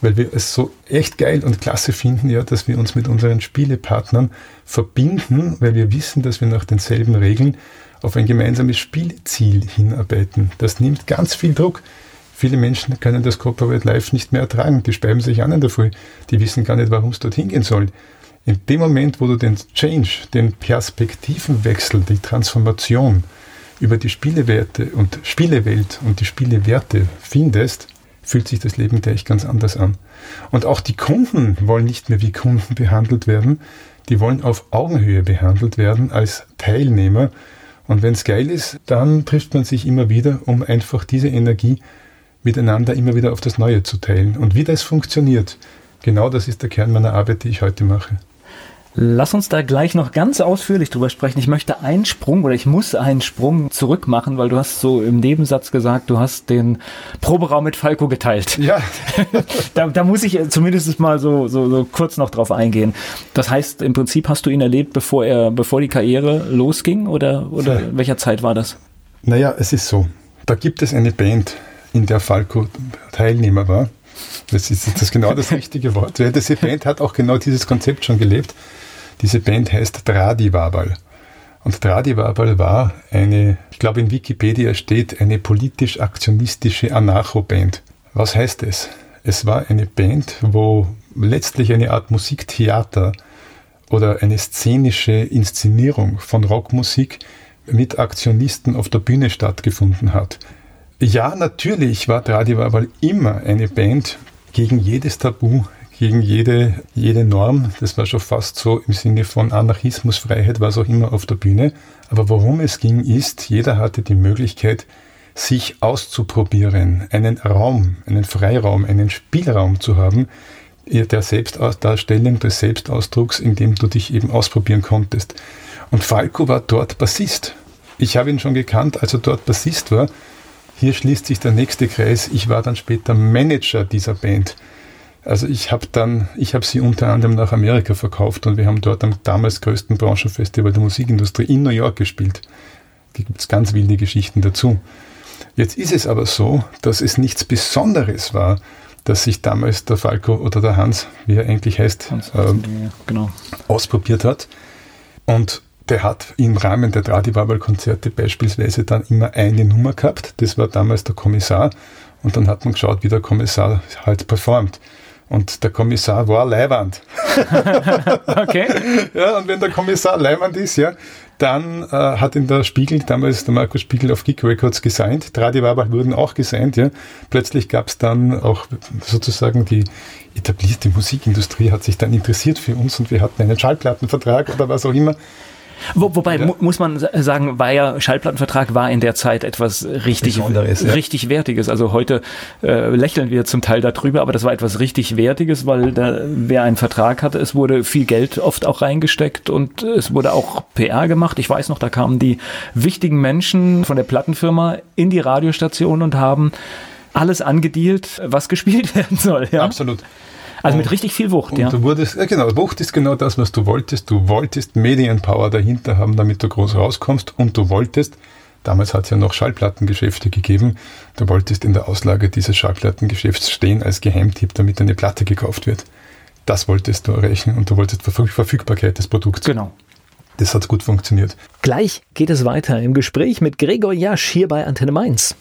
weil wir es so echt geil und klasse finden, ja, dass wir uns mit unseren Spielepartnern verbinden, weil wir wissen, dass wir nach denselben Regeln auf ein gemeinsames Spielziel hinarbeiten. Das nimmt ganz viel Druck. Viele Menschen können das Corporate Life nicht mehr ertragen. Die speiben sich an in der Früh. Die wissen gar nicht, warum es dorthin gehen soll. In dem Moment, wo du den Change, den Perspektivenwechsel, die Transformation über die Spielewerte und Spielewelt und die Spielewerte findest, fühlt sich das Leben gleich ganz anders an. Und auch die Kunden wollen nicht mehr wie Kunden behandelt werden, die wollen auf Augenhöhe behandelt werden als Teilnehmer. Und wenn es geil ist, dann trifft man sich immer wieder, um einfach diese Energie miteinander immer wieder auf das Neue zu teilen. Und wie das funktioniert, genau das ist der Kern meiner Arbeit, die ich heute mache. Lass uns da gleich noch ganz ausführlich drüber sprechen. Ich möchte einen Sprung oder ich muss einen Sprung zurück machen, weil du hast so im Nebensatz gesagt, du hast den Proberaum mit Falco geteilt. Ja. da, da, muss ich zumindest mal so, so, so kurz noch drauf eingehen. Das heißt, im Prinzip hast du ihn erlebt, bevor er, bevor die Karriere losging oder, oder ja. welcher Zeit war das? Naja, es ist so. Da gibt es eine Band, in der Falco Teilnehmer war. Das ist das ist genau das richtige Wort. Weil diese Band hat auch genau dieses Konzept schon gelebt. Diese Band heißt Tradiwabal. Und Tradiwabal war eine, ich glaube in Wikipedia steht, eine politisch-aktionistische Anarcho-Band. Was heißt es? Es war eine Band, wo letztlich eine Art Musiktheater oder eine szenische Inszenierung von Rockmusik mit Aktionisten auf der Bühne stattgefunden hat. Ja, natürlich war Tradival immer eine Band gegen jedes Tabu, gegen jede, jede Norm. Das war schon fast so im Sinne von Anarchismus, Freiheit, was auch immer auf der Bühne. Aber worum es ging, ist, jeder hatte die Möglichkeit, sich auszuprobieren, einen Raum, einen Freiraum, einen Spielraum zu haben, der Selbstdarstellung, des Selbstausdrucks, in dem du dich eben ausprobieren konntest. Und Falco war dort Bassist. Ich habe ihn schon gekannt, als er dort Bassist war. Hier schließt sich der nächste Kreis. Ich war dann später Manager dieser Band. Also ich habe dann, ich habe sie unter anderem nach Amerika verkauft und wir haben dort am damals größten Branchenfestival der Musikindustrie in New York gespielt. Da gibt es ganz wilde Geschichten dazu. Jetzt ist es aber so, dass es nichts Besonderes war, dass sich damals der Falco oder der Hans, wie er eigentlich heißt, ähm, genau. ausprobiert hat. Und der hat im Rahmen der Tradibabel-Konzerte beispielsweise dann immer eine Nummer gehabt. Das war damals der Kommissar. Und dann hat man geschaut, wie der Kommissar halt performt. Und der Kommissar war Leiwand. okay. Ja, und wenn der Kommissar Leiwand ist, ja, dann äh, hat in der Spiegel, damals der Markus Spiegel auf Geek Records gesigned, Tradiwabach wurden auch gesigned, ja. Plötzlich gab es dann auch sozusagen die etablierte Musikindustrie hat sich dann interessiert für uns und wir hatten einen Schallplattenvertrag oder was auch immer. Wo, wobei ja. mu muss man sagen, war ja Schallplattenvertrag war in der Zeit etwas richtig richtig ja. wertiges. Also heute äh, lächeln wir zum Teil darüber, aber das war etwas richtig wertiges, weil da, wer einen Vertrag hatte, es wurde viel Geld oft auch reingesteckt und es wurde auch PR gemacht. Ich weiß noch, da kamen die wichtigen Menschen von der Plattenfirma in die Radiostation und haben alles angedealt, was gespielt werden soll. Ja? Absolut. Also mit richtig viel Wucht, und ja. Du wurdest, ja genau, Wucht ist genau das, was du wolltest. Du wolltest Medienpower dahinter haben, damit du groß rauskommst und du wolltest, damals hat es ja noch Schallplattengeschäfte gegeben, du wolltest in der Auslage dieses Schallplattengeschäfts stehen als Geheimtipp, damit eine Platte gekauft wird. Das wolltest du erreichen und du wolltest Verfügbarkeit des Produkts. Genau. Das hat gut funktioniert. Gleich geht es weiter im Gespräch mit Gregor Jasch hier bei Antenne Mainz.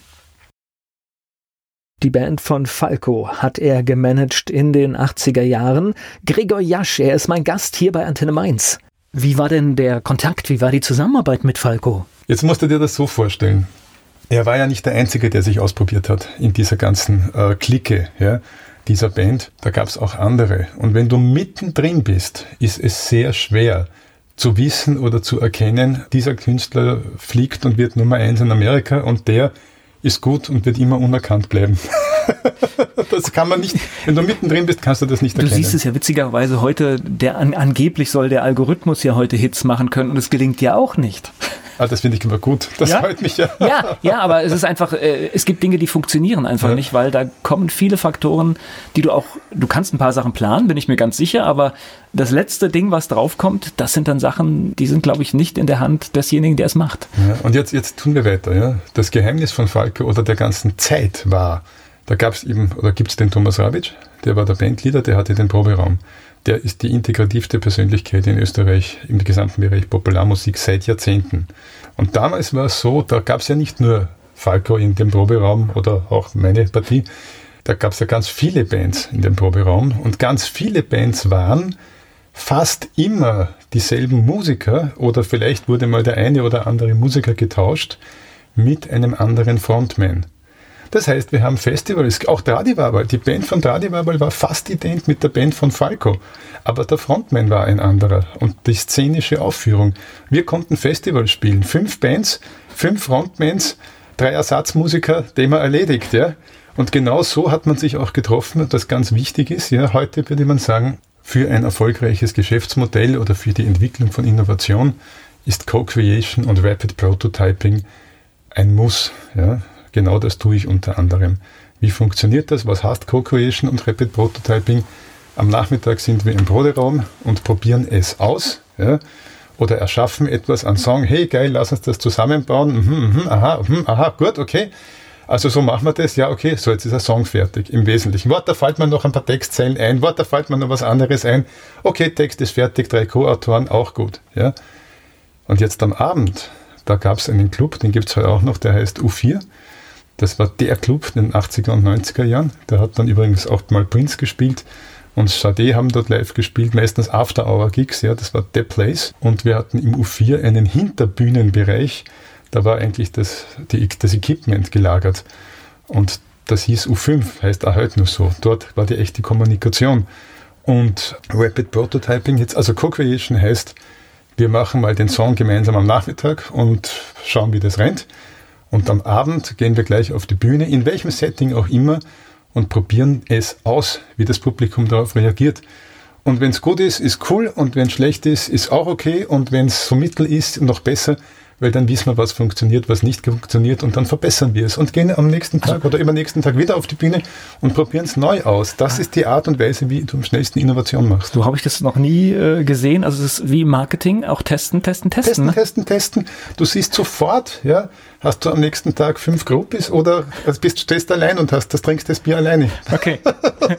Die Band von Falco hat er gemanagt in den 80er Jahren. Gregor Jasch, er ist mein Gast hier bei Antenne Mainz. Wie war denn der Kontakt, wie war die Zusammenarbeit mit Falco? Jetzt musst du dir das so vorstellen. Er war ja nicht der Einzige, der sich ausprobiert hat in dieser ganzen äh, Clique. Ja? dieser Band, da gab es auch andere. Und wenn du mittendrin bist, ist es sehr schwer zu wissen oder zu erkennen, dieser Künstler fliegt und wird Nummer eins in Amerika und der ist gut und wird immer unerkannt bleiben. das kann man nicht, wenn du mittendrin bist, kannst du das nicht erkennen. Du siehst es ja witzigerweise heute, der an, angeblich soll der Algorithmus ja heute Hits machen können und es gelingt ja auch nicht. Ah, das finde ich immer gut. Das ja? freut mich ja. Ja, ja, aber es ist einfach, äh, es gibt Dinge, die funktionieren einfach ja. nicht, weil da kommen viele Faktoren, die du auch, du kannst ein paar Sachen planen, bin ich mir ganz sicher, aber das letzte Ding, was draufkommt, das sind dann Sachen, die sind, glaube ich, nicht in der Hand desjenigen, der es macht. Ja, und jetzt, jetzt tun wir weiter. Ja. Das Geheimnis von Falco oder der ganzen Zeit war, da gab es eben, oder gibt es den Thomas Rabic, der war der Bandleader, der hatte den Proberaum. Der ist die integrativste Persönlichkeit in Österreich im gesamten Bereich Popularmusik seit Jahrzehnten. Und damals war es so, da gab es ja nicht nur Falco in dem Proberaum oder auch meine Partie, da gab es ja ganz viele Bands in dem Proberaum und ganz viele Bands waren fast immer dieselben Musiker oder vielleicht wurde mal der eine oder andere Musiker getauscht mit einem anderen Frontman. Das heißt, wir haben Festivals, auch Tradiwabal, die Band von Tradiwabal war fast ident mit der Band von Falco, aber der Frontman war ein anderer und die szenische Aufführung. Wir konnten Festivals spielen, fünf Bands, fünf Frontmans, drei Ersatzmusiker, Thema erledigt, ja. Und genau so hat man sich auch getroffen, das ganz wichtig ist, ja. Heute würde man sagen, für ein erfolgreiches Geschäftsmodell oder für die Entwicklung von Innovation ist Co-Creation und Rapid Prototyping ein Muss, ja. Genau das tue ich unter anderem. Wie funktioniert das? Was heißt Co-Creation und Rapid Prototyping? Am Nachmittag sind wir im Proderaum und probieren es aus. Ja? Oder erschaffen etwas an Song. Hey, geil, lass uns das zusammenbauen. Mhm, mhm, aha, mhm, aha, gut, okay. Also so machen wir das. Ja, okay, so jetzt ist der Song fertig. Im Wesentlichen. Wort, da fällt man noch ein paar Textzeilen ein. Wort, da fällt man noch was anderes ein. Okay, Text ist fertig. Drei Co-Autoren, auch gut. Ja. Und jetzt am Abend, da gab es einen Club, den gibt es heute auch noch, der heißt U4. Das war der Club in den 80er und 90er Jahren. Der hat dann übrigens auch mal Prince gespielt und Sade haben dort live gespielt, meistens After-Hour-Gigs, ja, das war The Place. Und wir hatten im U4 einen Hinterbühnenbereich, da war eigentlich das, die, das Equipment gelagert. Und das hieß U5, heißt auch heute nur so. Dort war die echte Kommunikation. Und Rapid Prototyping, jetzt, also Co-Creation heißt, wir machen mal den Song gemeinsam am Nachmittag und schauen, wie das rennt. Und am Abend gehen wir gleich auf die Bühne, in welchem Setting auch immer, und probieren es aus, wie das Publikum darauf reagiert. Und wenn es gut ist, ist cool, und wenn es schlecht ist, ist auch okay, und wenn es so mittel ist, noch besser, weil dann wissen wir, was funktioniert, was nicht funktioniert und dann verbessern wir es und gehen am nächsten Tag oder übernächsten Tag wieder auf die Bühne und probieren es neu aus. Das ist die Art und Weise, wie du am schnellsten Innovation machst. So habe ich das noch nie äh, gesehen. Also es ist wie Marketing, auch testen, testen, testen. Testen, ne? testen, testen. Du siehst sofort, ja, hast du am nächsten Tag fünf Groupies oder bist, stehst allein und hast das trinkst das Bier alleine. Okay.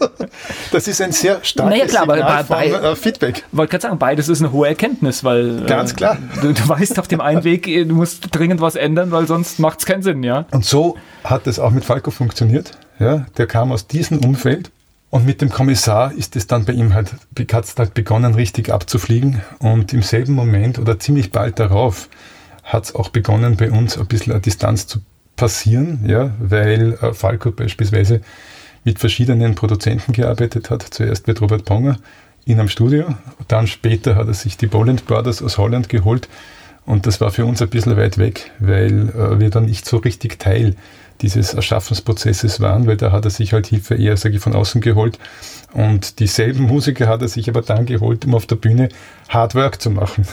das ist ein sehr starkes naja, klar, Signal aber bei, von äh, Feedback. Wollte gerade sagen, beides ist eine hohe Erkenntnis, weil ganz klar. Äh, du, du weißt auf dem einen Weg, du musst dringend was ändern, weil sonst macht es keinen Sinn, ja. Und so hat es auch mit Falco funktioniert. Ja, der kam aus diesem Umfeld und mit dem Kommissar ist es dann bei ihm halt, hat es halt begonnen, richtig abzufliegen. Und im selben Moment oder ziemlich bald darauf hat es auch begonnen, bei uns ein bisschen eine Distanz zu passieren, ja, weil äh, Falco beispielsweise mit verschiedenen Produzenten gearbeitet hat. Zuerst mit Robert Ponger in einem Studio, dann später hat er sich die Boland Brothers aus Holland geholt und das war für uns ein bisschen weit weg, weil äh, wir dann nicht so richtig Teil dieses Erschaffensprozesses waren, weil da hat er sich halt Hilfe eher, sage ich, von außen geholt. Und dieselben Musiker hat er sich aber dann geholt, um auf der Bühne Hard Work zu machen.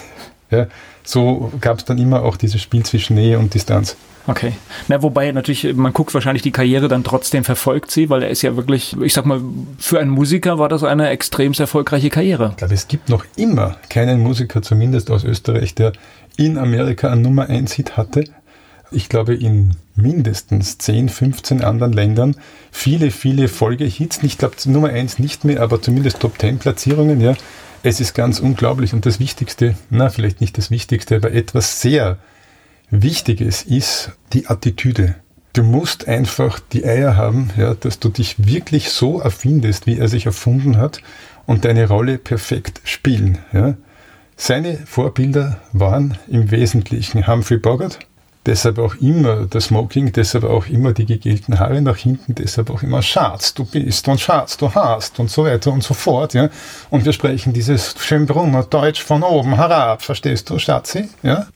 Ja, so gab es dann immer auch dieses Spiel zwischen Nähe und Distanz. Okay. Na, wobei natürlich, man guckt wahrscheinlich die Karriere dann trotzdem verfolgt sie, weil er ist ja wirklich, ich sag mal, für einen Musiker war das eine extrem erfolgreiche Karriere. Ich glaube, es gibt noch immer keinen Musiker, zumindest aus Österreich, der in Amerika einen Nummer 1 Hit hatte. Ich glaube, in mindestens 10, 15 anderen Ländern viele, viele Folgehits. Ich glaube, Nummer 1 nicht mehr, aber zumindest Top 10 Platzierungen, ja. Es ist ganz unglaublich und das Wichtigste, na, vielleicht nicht das Wichtigste, aber etwas sehr Wichtiges ist die Attitüde. Du musst einfach die Eier haben, ja, dass du dich wirklich so erfindest, wie er sich erfunden hat und deine Rolle perfekt spielen. Ja. Seine Vorbilder waren im Wesentlichen Humphrey Bogart, Deshalb auch immer das Smoking, deshalb auch immer die gegelten Haare nach hinten, deshalb auch immer Schatz, du bist und Schatz, du hast und so weiter und so fort, ja. Und wir sprechen dieses Schönbrunner Deutsch von oben herab, verstehst du, Schatzi, ja.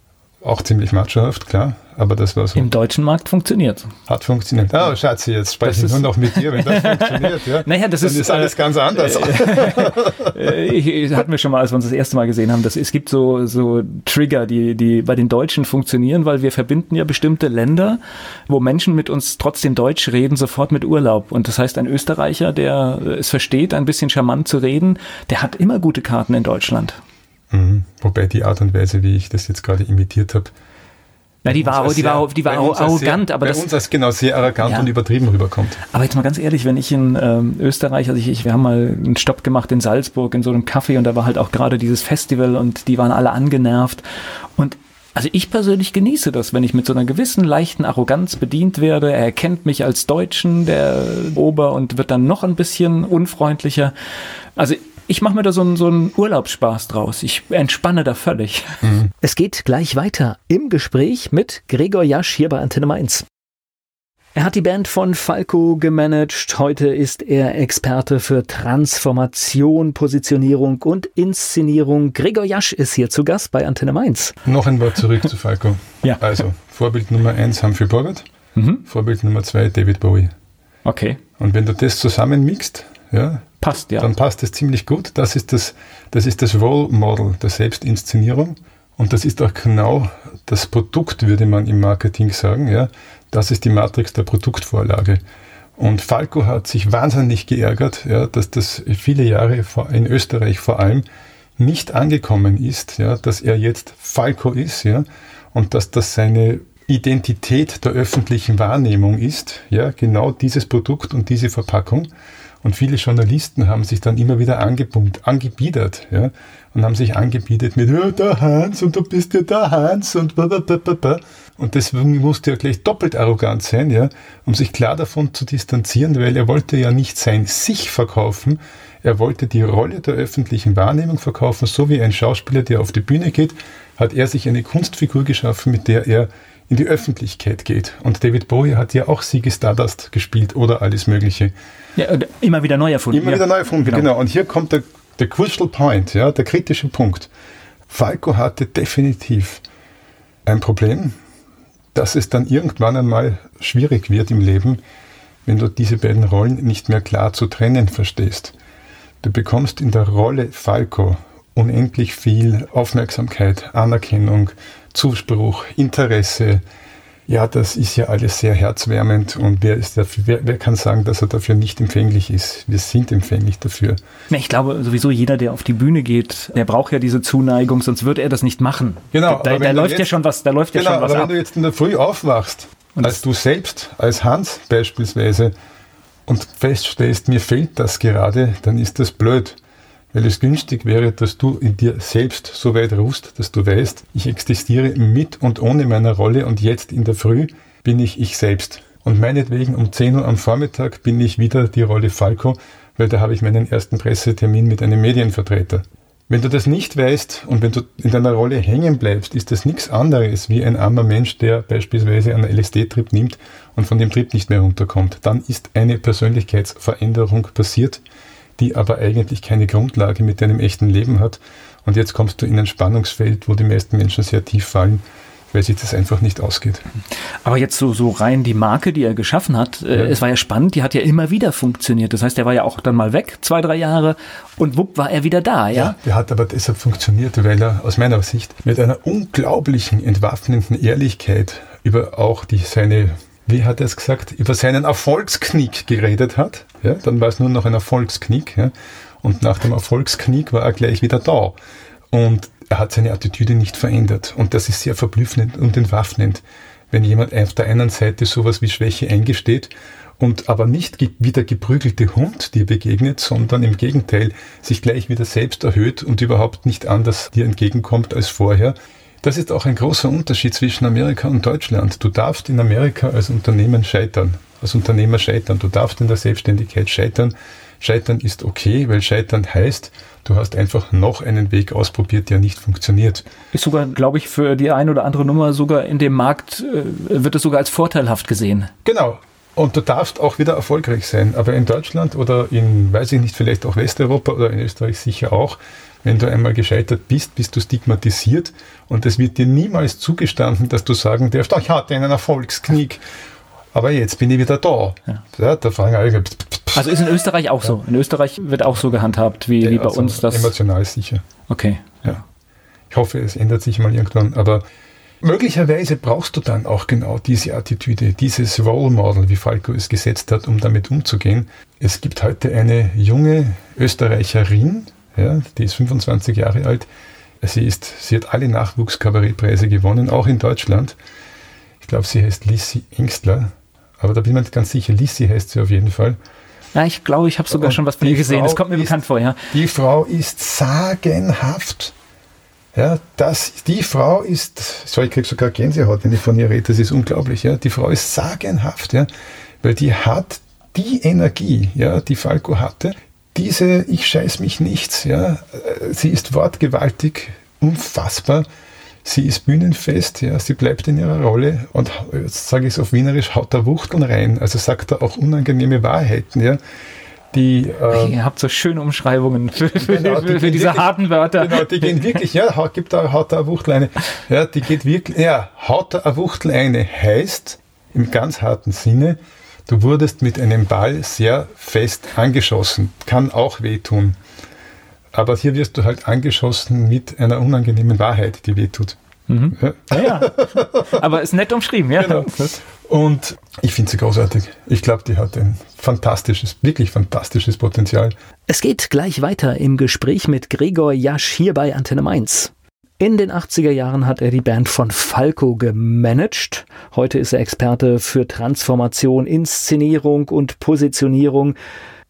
Auch ziemlich machohaft, klar. Aber das war so. Im deutschen Markt funktioniert. Hat funktioniert. Oh, Schatzi, jetzt spreche ich nur noch mit dir, wenn das funktioniert. Ja? Naja, das Dann ist, ist alles äh, ganz anders. Äh, ich, ich, hatten wir schon mal, als wir uns das erste Mal gesehen haben, dass es gibt so, so Trigger, die, die bei den Deutschen funktionieren, weil wir verbinden ja bestimmte Länder, wo Menschen mit uns trotzdem Deutsch reden, sofort mit Urlaub. Und das heißt, ein Österreicher, der es versteht, ein bisschen charmant zu reden, der hat immer gute Karten in Deutschland. Mhm. Wobei die Art und Weise, wie ich das jetzt gerade imitiert habe, Na, die war, die war, die war als arrogant, sehr, aber bei das, uns als genau sehr arrogant Ja. und übertrieben rüberkommt. Aber jetzt mal ganz ehrlich, wenn ich in ähm, Österreich, also ich, ich, wir haben mal einen Stopp gemacht in Salzburg in so einem Café und da war halt auch gerade dieses Festival und die waren alle angenervt. Und also ich persönlich genieße das, wenn ich mit so einer gewissen leichten Arroganz bedient werde. Er erkennt mich als Deutschen, der Ober, und wird dann noch ein bisschen unfreundlicher. Also ich mache mir da so einen, so einen Urlaubsspaß draus. Ich entspanne da völlig. Es geht gleich weiter im Gespräch mit Gregor Jasch hier bei Antenne Mainz. Er hat die Band von Falco gemanagt. Heute ist er Experte für Transformation, Positionierung und Inszenierung. Gregor Jasch ist hier zu Gast bei Antenne Mainz. Noch ein Wort zurück zu Falco. Ja. Also, Vorbild Nummer eins Humphrey Bogart, Mhm. Vorbild Nummer zwei David Bowie. Okay, Und wenn du das zusammenmixt, ja, passt ja. dann passt es ziemlich gut. Das ist das, das ist das Role Model der Selbstinszenierung. Und das ist auch genau das Produkt, würde man im Marketing sagen. Ja. Das ist die Matrix der Produktvorlage. Und Falco hat sich wahnsinnig geärgert, ja, dass das viele Jahre in Österreich vor allem nicht angekommen ist, ja, dass er jetzt Falco ist, ja, und dass das seine Identität der öffentlichen Wahrnehmung ist, ja, genau dieses Produkt und diese Verpackung. Und viele Journalisten haben sich dann immer wieder angebummt, angebiedert, ja, und haben sich angebietet mit, ja, der Hans und du bist ja der Hans und blablabla. Und deswegen musste er gleich doppelt arrogant sein, ja, um sich klar davon zu distanzieren, weil er wollte ja nicht sein Sich verkaufen, er wollte die Rolle der öffentlichen Wahrnehmung verkaufen, so wie ein Schauspieler, der auf die Bühne geht, hat er sich eine Kunstfigur geschaffen, mit der er in die Öffentlichkeit geht. Und David Bowie hat ja auch Siege Stardust gespielt oder alles Mögliche. ja immer wieder neu erfunden. Immer ja. wieder neu erfunden, Genau. genau. Und hier kommt der, der Crucial Point, ja, der kritische Punkt. Falco hatte definitiv ein Problem, dass es dann irgendwann einmal schwierig wird im Leben, wenn du diese beiden Rollen nicht mehr klar zu trennen verstehst. Du bekommst in der Rolle Falco unendlich viel Aufmerksamkeit, Anerkennung, Zuspruch, Interesse. Ja, das ist ja alles sehr herzwärmend und wer, ist dafür, wer, wer kann sagen, dass er dafür nicht empfänglich ist? Wir sind empfänglich dafür. Ja, Ich glaube sowieso jeder, der auf die Bühne geht, der braucht ja diese Zuneigung, sonst würde er das nicht machen. Genau, Da, da wenn läuft ja jetzt- schon was, da läuft ja Genau, schon was aber wenn ab. du jetzt in der Früh aufwachst, als du selbst, als Hans beispielsweise, und feststellst, mir fehlt das gerade, dann ist das blöd. Weil es günstig wäre, dass du in dir selbst so weit ruhst, dass du weißt, ich existiere mit und ohne meiner Rolle und jetzt in der Früh bin ich ich selbst. Und meinetwegen um 10 Uhr am Vormittag bin ich wieder die Rolle Falco, weil da habe ich meinen ersten Pressetermin mit einem Medienvertreter. Wenn du das nicht weißt und wenn du in deiner Rolle hängen bleibst, ist das nichts anderes wie ein armer Mensch, der beispielsweise einen LSD-Trip nimmt und von dem Trip nicht mehr runterkommt. Dann ist eine Persönlichkeitsveränderung passiert, die aber eigentlich keine Grundlage mit deinem echten Leben hat. Und jetzt kommst du in ein Spannungsfeld, wo die meisten Menschen sehr tief fallen, weil sich das einfach nicht ausgeht. Aber jetzt so, so rein die Marke, die er geschaffen hat, äh, Ja. es war ja spannend, die hat ja immer wieder funktioniert. Das heißt, er war ja auch dann mal weg, zwei, drei Jahre, und wupp war er wieder da, ja? Der hat aber deshalb funktioniert, weil er aus meiner Sicht mit einer unglaublichen, entwaffnenden Ehrlichkeit über auch die, seine, wie hat er es gesagt, über seinen Erfolgsknick geredet hat. Ja, dann war es nur noch ein Erfolgsknick. Ja, und nach dem Erfolgsknick war er gleich wieder da. Und er hat seine Attitüde nicht verändert. Und das ist sehr verblüffend und entwaffnend, wenn jemand auf der einen Seite sowas wie Schwäche eingesteht und aber nicht wie der geprügelte Hund dir begegnet, sondern im Gegenteil sich gleich wieder selbst erhöht und überhaupt nicht anders dir entgegenkommt als vorher. Das ist auch ein großer Unterschied zwischen Amerika und Deutschland. Du darfst in Amerika als Unternehmen scheitern, als Unternehmer scheitern. Du darfst in der Selbstständigkeit scheitern, Scheitern ist okay, weil Scheitern heißt, du hast einfach noch einen Weg ausprobiert, der nicht funktioniert. Ist sogar, glaube ich, für die eine oder andere Nummer sogar in dem Markt, äh, wird es sogar als vorteilhaft gesehen. Genau. Und du darfst auch wieder erfolgreich sein. Aber in Deutschland oder in, weiß ich nicht, vielleicht auch Westeuropa oder in Österreich sicher auch, wenn du einmal gescheitert bist, bist du stigmatisiert und es wird dir niemals zugestanden, dass du sagen darfst, ich hatte einen Erfolgsknick. Aber jetzt bin ich wieder da. Ja. ja da fragen alle, also ist in Österreich auch ja. so. In Österreich wird auch so gehandhabt wie, ja, wie bei also uns. Das emotional sicher. Okay. Ja. Ich hoffe, es ändert sich mal irgendwann. Aber möglicherweise brauchst du dann auch genau diese Attitüde, dieses Role Model, wie Falco es gesetzt hat, um damit umzugehen. Es gibt heute eine junge Österreicherin, ja, die ist 25 Jahre alt. Sie, ist, sie hat alle Nachwuchskabarettpreise gewonnen, auch in Deutschland. Ich glaube, sie heißt Lissy Engstler. Aber da bin ich mir nicht ganz sicher. Lissy heißt sie auf jeden Fall. Ja, ich glaube, ich habe sogar Und schon was von ihr gesehen. Frau das kommt mir ist, bekannt vor, ja. Die Frau ist sagenhaft. Ja, das, die Frau ist, so, ich kriege sogar Gänsehaut, wenn ich von ihr rede, das ist unglaublich. Ja. Die Frau ist sagenhaft, ja, weil die hat die Energie, ja, die Falco hatte, diese Ich scheiß mich nichts, ja, sie ist wortgewaltig, unfassbar, sie ist bühnenfest, ja, sie bleibt in ihrer Rolle und jetzt sage ich es auf Wienerisch, haut da Wuchteln rein, also sagt er auch unangenehme Wahrheiten, ja. Die, äh, Ihr habt so schöne Umschreibungen für, für, genau, die für diese wirklich, harten Wörter. Genau, die gehen wirklich, ja, gibt da, haut da eine Wuchtel eine. Ja, die geht wirklich, ja, haut da eine Wuchtel eine heißt, im ganz harten Sinne, Du wurdest mit einem Ball sehr fest angeschossen. Kann auch wehtun. Aber hier wirst du halt angeschossen mit einer unangenehmen Wahrheit, die wehtut. Mhm. Ja. Aber ist nett umschrieben, ja. Genau. Und ich finde sie großartig. Ich glaube, die hat ein fantastisches, wirklich fantastisches Potenzial. Es geht gleich weiter im Gespräch mit Gregor Jasch hier bei Antenne Mainz. In den 80er Jahren hat er die Band von Falco gemanagt. Heute ist er Experte für Transformation, Inszenierung und Positionierung.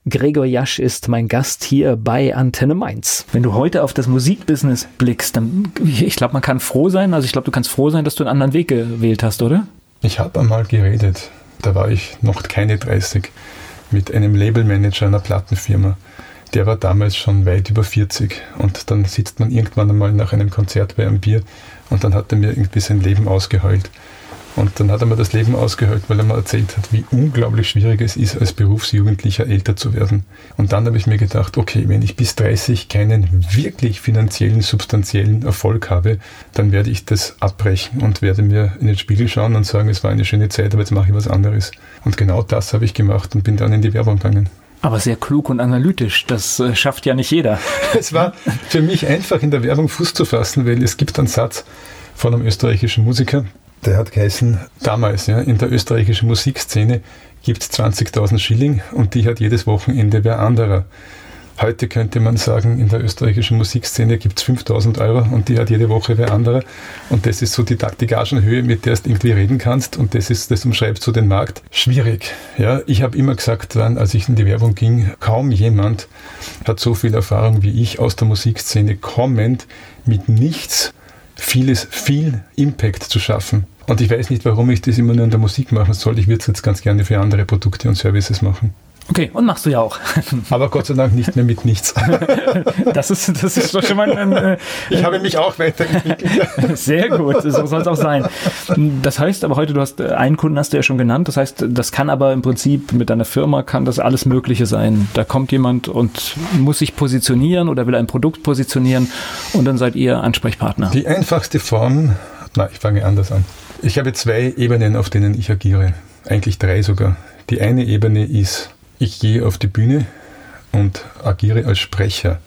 Gregor Jasch ist mein Gast hier bei Antenne Mainz. Wenn du heute auf das Musikbusiness blickst, dann, ich glaube, man kann froh sein, also ich glaube, du kannst froh sein, dass du einen anderen Weg gewählt hast, oder? Ich habe einmal geredet, da war ich noch keine 30, mit einem Labelmanager einer Plattenfirma der war damals schon weit über 40 und dann sitzt man irgendwann einmal nach einem Konzert bei einem Bier und dann hat er mir irgendwie sein Leben ausgeheult. Und dann hat er mir das Leben ausgeheult, weil er mir erzählt hat, wie unglaublich schwierig es ist, als Berufsjugendlicher älter zu werden. Und dann habe ich mir gedacht, okay, wenn ich bis 30 keinen wirklich finanziellen, substanziellen Erfolg habe, dann werde ich das abbrechen und werde mir in den Spiegel schauen und sagen, es war eine schöne Zeit, aber jetzt mache ich was anderes. Und genau das habe ich gemacht und bin dann in die Werbung gegangen. Aber sehr klug und analytisch. Das äh, schafft ja nicht jeder. Es war für mich einfach in der Werbung Fuß zu fassen, weil es gibt einen Satz von einem österreichischen Musiker, der hat geheißen, damals ja, in der österreichischen Musikszene gibt es 20.000 Schilling und die hat jedes Wochenende wer anderer. Heute könnte man sagen, in der österreichischen Musikszene gibt es 5000 Euro und die hat jede Woche wer andere. Und das ist so die, Gagenhöhe, mit der du irgendwie reden kannst. Und das ist, das umschreibt so den Markt. Schwierig. Ja, ich habe immer gesagt, dann, als ich in die Werbung ging, kaum jemand hat so viel Erfahrung wie ich aus der Musikszene kommend mit nichts vieles, viel Impact zu schaffen. Und ich weiß nicht, warum ich das immer nur in der Musik machen soll. Ich würde es jetzt ganz gerne für andere Produkte und Services machen. Okay, und machst du ja auch. Aber Gott sei Dank nicht mehr mit nichts. Das ist, das ist doch schon mal ein. Äh, ich habe mich auch weiterentwickelt. Sehr gut, so soll es auch sein. Das heißt aber heute, du hast äh, einen Kunden hast du ja schon genannt. Das heißt, das kann aber im Prinzip mit deiner Firma kann das alles Mögliche sein. Da kommt jemand und muss sich positionieren oder will ein Produkt positionieren und dann seid ihr Ansprechpartner. Die einfachste Form, na, ich fange anders an. Ich habe zwei Ebenen, auf denen ich agiere. Eigentlich drei sogar. Die eine Ebene ist ich gehe auf die Bühne und agiere als Sprecher.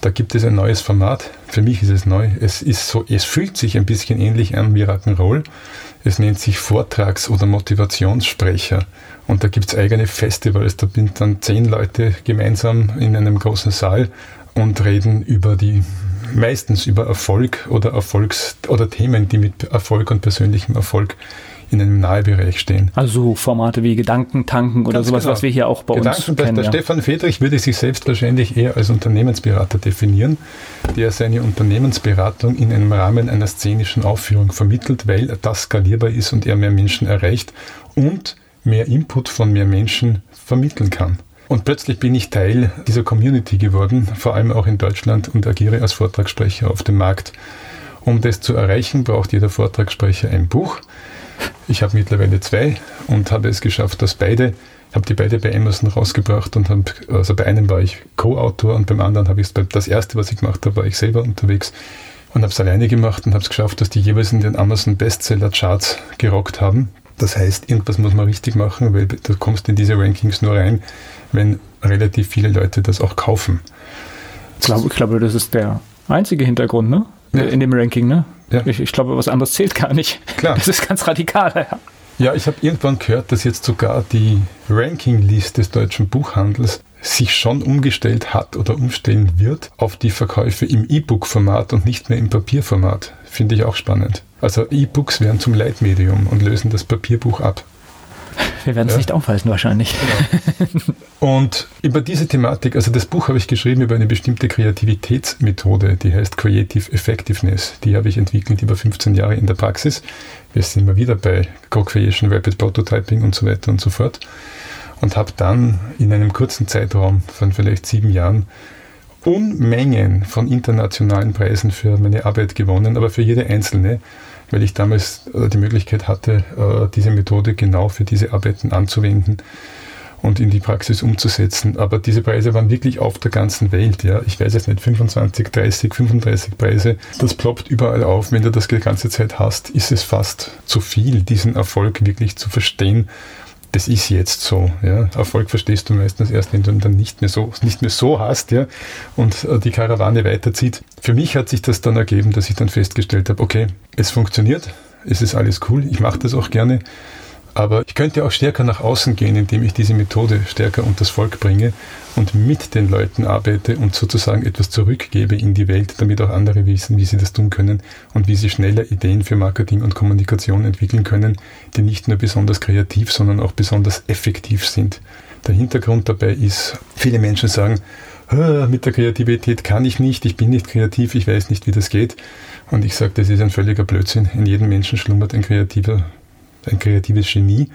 Da gibt es ein neues Format. Für mich ist es neu. Es ist so, es fühlt sich ein bisschen ähnlich an wie Rock'n'Roll. Es nennt sich Vortrags- oder Motivationssprecher. Und da gibt es eigene Festivals. Da sind dann zehn Leute gemeinsam in einem großen Saal und reden über die meistens über Erfolg oder Erfolgs- oder Themen, die mit Erfolg und persönlichem Erfolg in einem Nahbereich stehen. Also Formate wie Gedankentanken oder Ganz sowas, genau. was wir hier auch bei Gedanken, uns kennen. Der, ja. Stefan Fedrich würde sich selbst wahrscheinlich eher als Unternehmensberater definieren, der seine Unternehmensberatung in einem Rahmen einer szenischen Aufführung vermittelt, weil das skalierbar ist und er mehr Menschen erreicht und mehr Input von mehr Menschen vermitteln kann. Und plötzlich bin ich Teil dieser Community geworden, vor allem auch in Deutschland und agiere als Vortragssprecher auf dem Markt. Um das zu erreichen, braucht jeder Vortragssprecher ein Buch. Ich habe mittlerweile zwei und habe es geschafft, dass beide, habe die beide bei Amazon rausgebracht und habe, also bei einem war ich Co-Autor und beim anderen habe ich das erste, was ich gemacht habe, war ich selber unterwegs und habe es alleine gemacht und habe es geschafft, dass die jeweils in den Amazon Bestseller Charts gerockt haben. Das heißt, irgendwas muss man richtig machen, weil du kommst in diese Rankings nur rein, wenn relativ viele Leute das auch kaufen. Ich glaube, ich glaube das ist der einzige Hintergrund, ne? Ja. In dem Ranking, ne? Ja. Ich, ich, glaube, was anderes zählt gar nicht. Klar. Das ist ganz radikal. Ja, ja ich habe irgendwann gehört, dass jetzt sogar die Rankinglist des deutschen Buchhandels sich schon umgestellt hat oder umstellen wird auf die Verkäufe im E-Book-Format und nicht mehr im Papierformat. Finde ich auch spannend. Also E-Books werden zum Leitmedium und lösen das Papierbuch ab. Wir werden es ja. nicht aufhalten wahrscheinlich. Genau. Und über diese Thematik, also das Buch habe ich geschrieben über eine bestimmte Kreativitätsmethode, die heißt Creative Effectiveness. Die habe ich entwickelt über 15 Jahre in der Praxis. Wir sind immer wieder bei Co-Creation, Rapid Prototyping und so weiter und so fort. Und habe dann in einem kurzen Zeitraum von vielleicht sieben Jahren Unmengen von internationalen Preisen für meine Arbeit gewonnen, aber für jede einzelne weil ich damals äh, die Möglichkeit hatte, äh, diese Methode genau für diese Arbeiten anzuwenden und in die Praxis umzusetzen. Aber diese Preise waren wirklich auf der ganzen Welt. Ja. Ich weiß jetzt nicht, 25, 30, 35 Preise. Das ploppt überall auf. Wenn du das die ganze Zeit hast, ist es fast zu viel, diesen Erfolg wirklich zu verstehen das ist jetzt so. Ja. Erfolg verstehst du meistens erst, wenn du ihn dann nicht mehr so, nicht mehr so hast ja, und äh, die Karawane weiterzieht. Für mich hat sich das dann ergeben, dass ich dann festgestellt habe, okay, es funktioniert, es ist alles cool, ich mache das auch gerne, aber ich könnte auch stärker nach außen gehen, indem ich diese Methode stärker unters Volk bringe und mit den Leuten arbeite und sozusagen etwas zurückgebe in die Welt, damit auch andere wissen, wie sie das tun können und wie sie schneller Ideen für Marketing und Kommunikation entwickeln können, die nicht nur besonders kreativ, sondern auch besonders effektiv sind. Der Hintergrund dabei ist, viele Menschen sagen, mit der Kreativität kann ich nicht, ich bin nicht kreativ, ich weiß nicht, wie das geht. Und ich sage, das ist ein völliger Blödsinn. In jedem Menschen schlummert ein kreativer ein kreatives Genie.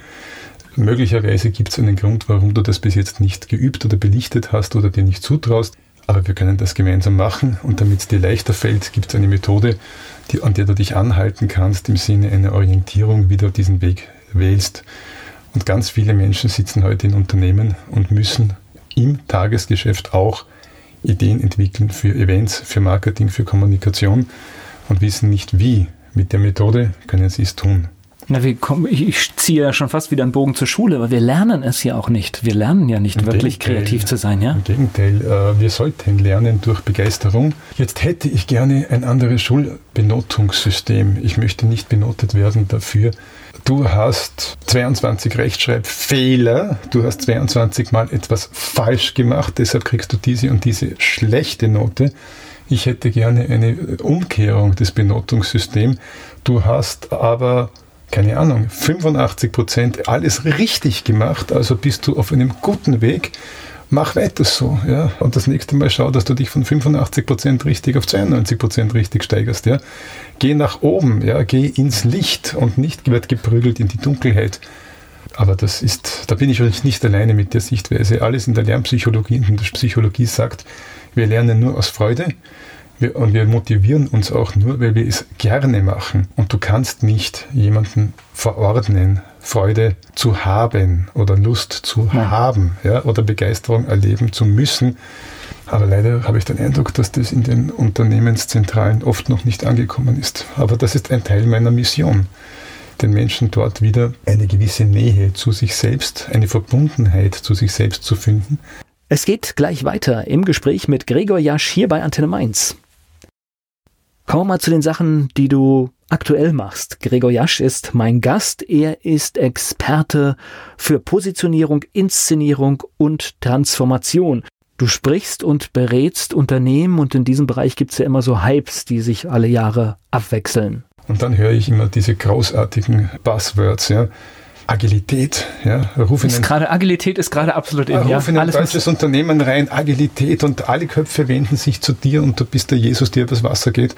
Möglicherweise gibt es einen Grund, warum du das bis jetzt nicht geübt oder belichtet hast oder dir nicht zutraust. Aber wir können das gemeinsam machen und damit es dir leichter fällt, gibt es eine Methode, die, an der du dich anhalten kannst im Sinne einer Orientierung, wie du diesen Weg wählst. Und ganz viele Menschen sitzen heute in Unternehmen und müssen im Tagesgeschäft auch Ideen entwickeln für Events, für Marketing, für Kommunikation und wissen nicht wie. Mit der Methode können sie es tun. Na, wir kommen, ich, ich ziehe ja schon fast wieder einen Bogen zur Schule, aber wir lernen es ja auch nicht. Wir lernen ja nicht Im wirklich Gegenteil, kreativ zu sein, ja? Im Gegenteil, äh, wir sollten lernen durch Begeisterung. Jetzt hätte ich gerne ein anderes Schulbenotungssystem. Ich möchte nicht benotet werden dafür. Du hast 22 Rechtschreibfehler, du hast 22 Mal etwas falsch gemacht, deshalb kriegst du diese und diese schlechte Note. Ich hätte gerne eine Umkehrung des Benotungssystems. Du hast aber keine Ahnung, 85 Prozent alles richtig gemacht, also bist du auf einem guten Weg. Mach weiter so, ja. Und das nächste Mal schau, dass du dich von 85 Prozent richtig auf 92 Prozent richtig steigerst, ja. Geh nach oben, ja. Geh ins Licht und nicht wird geprügelt in die Dunkelheit. Aber das ist, da bin ich nicht alleine mit der Sichtweise. Alles in der Lernpsychologie und in der Psychologie sagt, wir lernen nur aus Freude wir, und wir motivieren uns auch nur, weil wir es gerne machen. Und du kannst nicht jemanden verordnen, Freude zu haben oder Lust zu Nein. haben ja, oder Begeisterung erleben zu müssen. Aber leider habe ich den Eindruck, dass das in den Unternehmenszentralen oft noch nicht angekommen ist. Aber das ist ein Teil meiner Mission den Menschen dort wieder eine gewisse Nähe zu sich selbst, eine Verbundenheit zu sich selbst zu finden. Es geht gleich weiter im Gespräch mit Gregor Jasch hier bei Antenne Mainz. Kommen wir mal zu den Sachen, die du aktuell machst. Gregor Jasch ist mein Gast. Er ist Experte für Positionierung, Inszenierung und Transformation. Du sprichst und berätst Unternehmen und in diesem Bereich gibt es ja immer so Hypes, die sich alle Jahre abwechseln. Und dann höre ich immer diese großartigen Buzzwords, ja. Agilität. Ja, ruf ist gerade Agilität ist gerade absolut in, ja. Ruf in ein Alles deutsches Unternehmen rein, Agilität und alle Köpfe wenden sich zu dir und du bist der Jesus, der übers Wasser geht.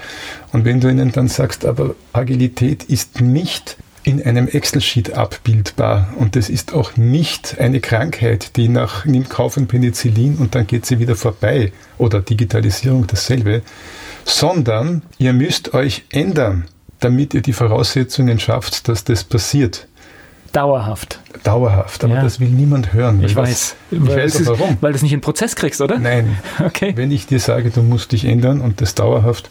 Und wenn du ihnen dann sagst, aber Agilität ist nicht in einem Excel-Sheet abbildbar. Und das ist auch nicht eine Krankheit, die nach nimmt Kaufen Penicillin und dann geht sie wieder vorbei oder Digitalisierung dasselbe, sondern ihr müsst euch ändern, damit ihr die Voraussetzungen schafft, dass das passiert. Dauerhaft. Dauerhaft, aber ja. das will niemand hören. Ich weiß. Das, ich weiß ist, warum. Weil du es nicht in den Prozess kriegst, oder? Nein. Okay. Wenn ich dir sage, du musst dich ändern und das dauerhaft,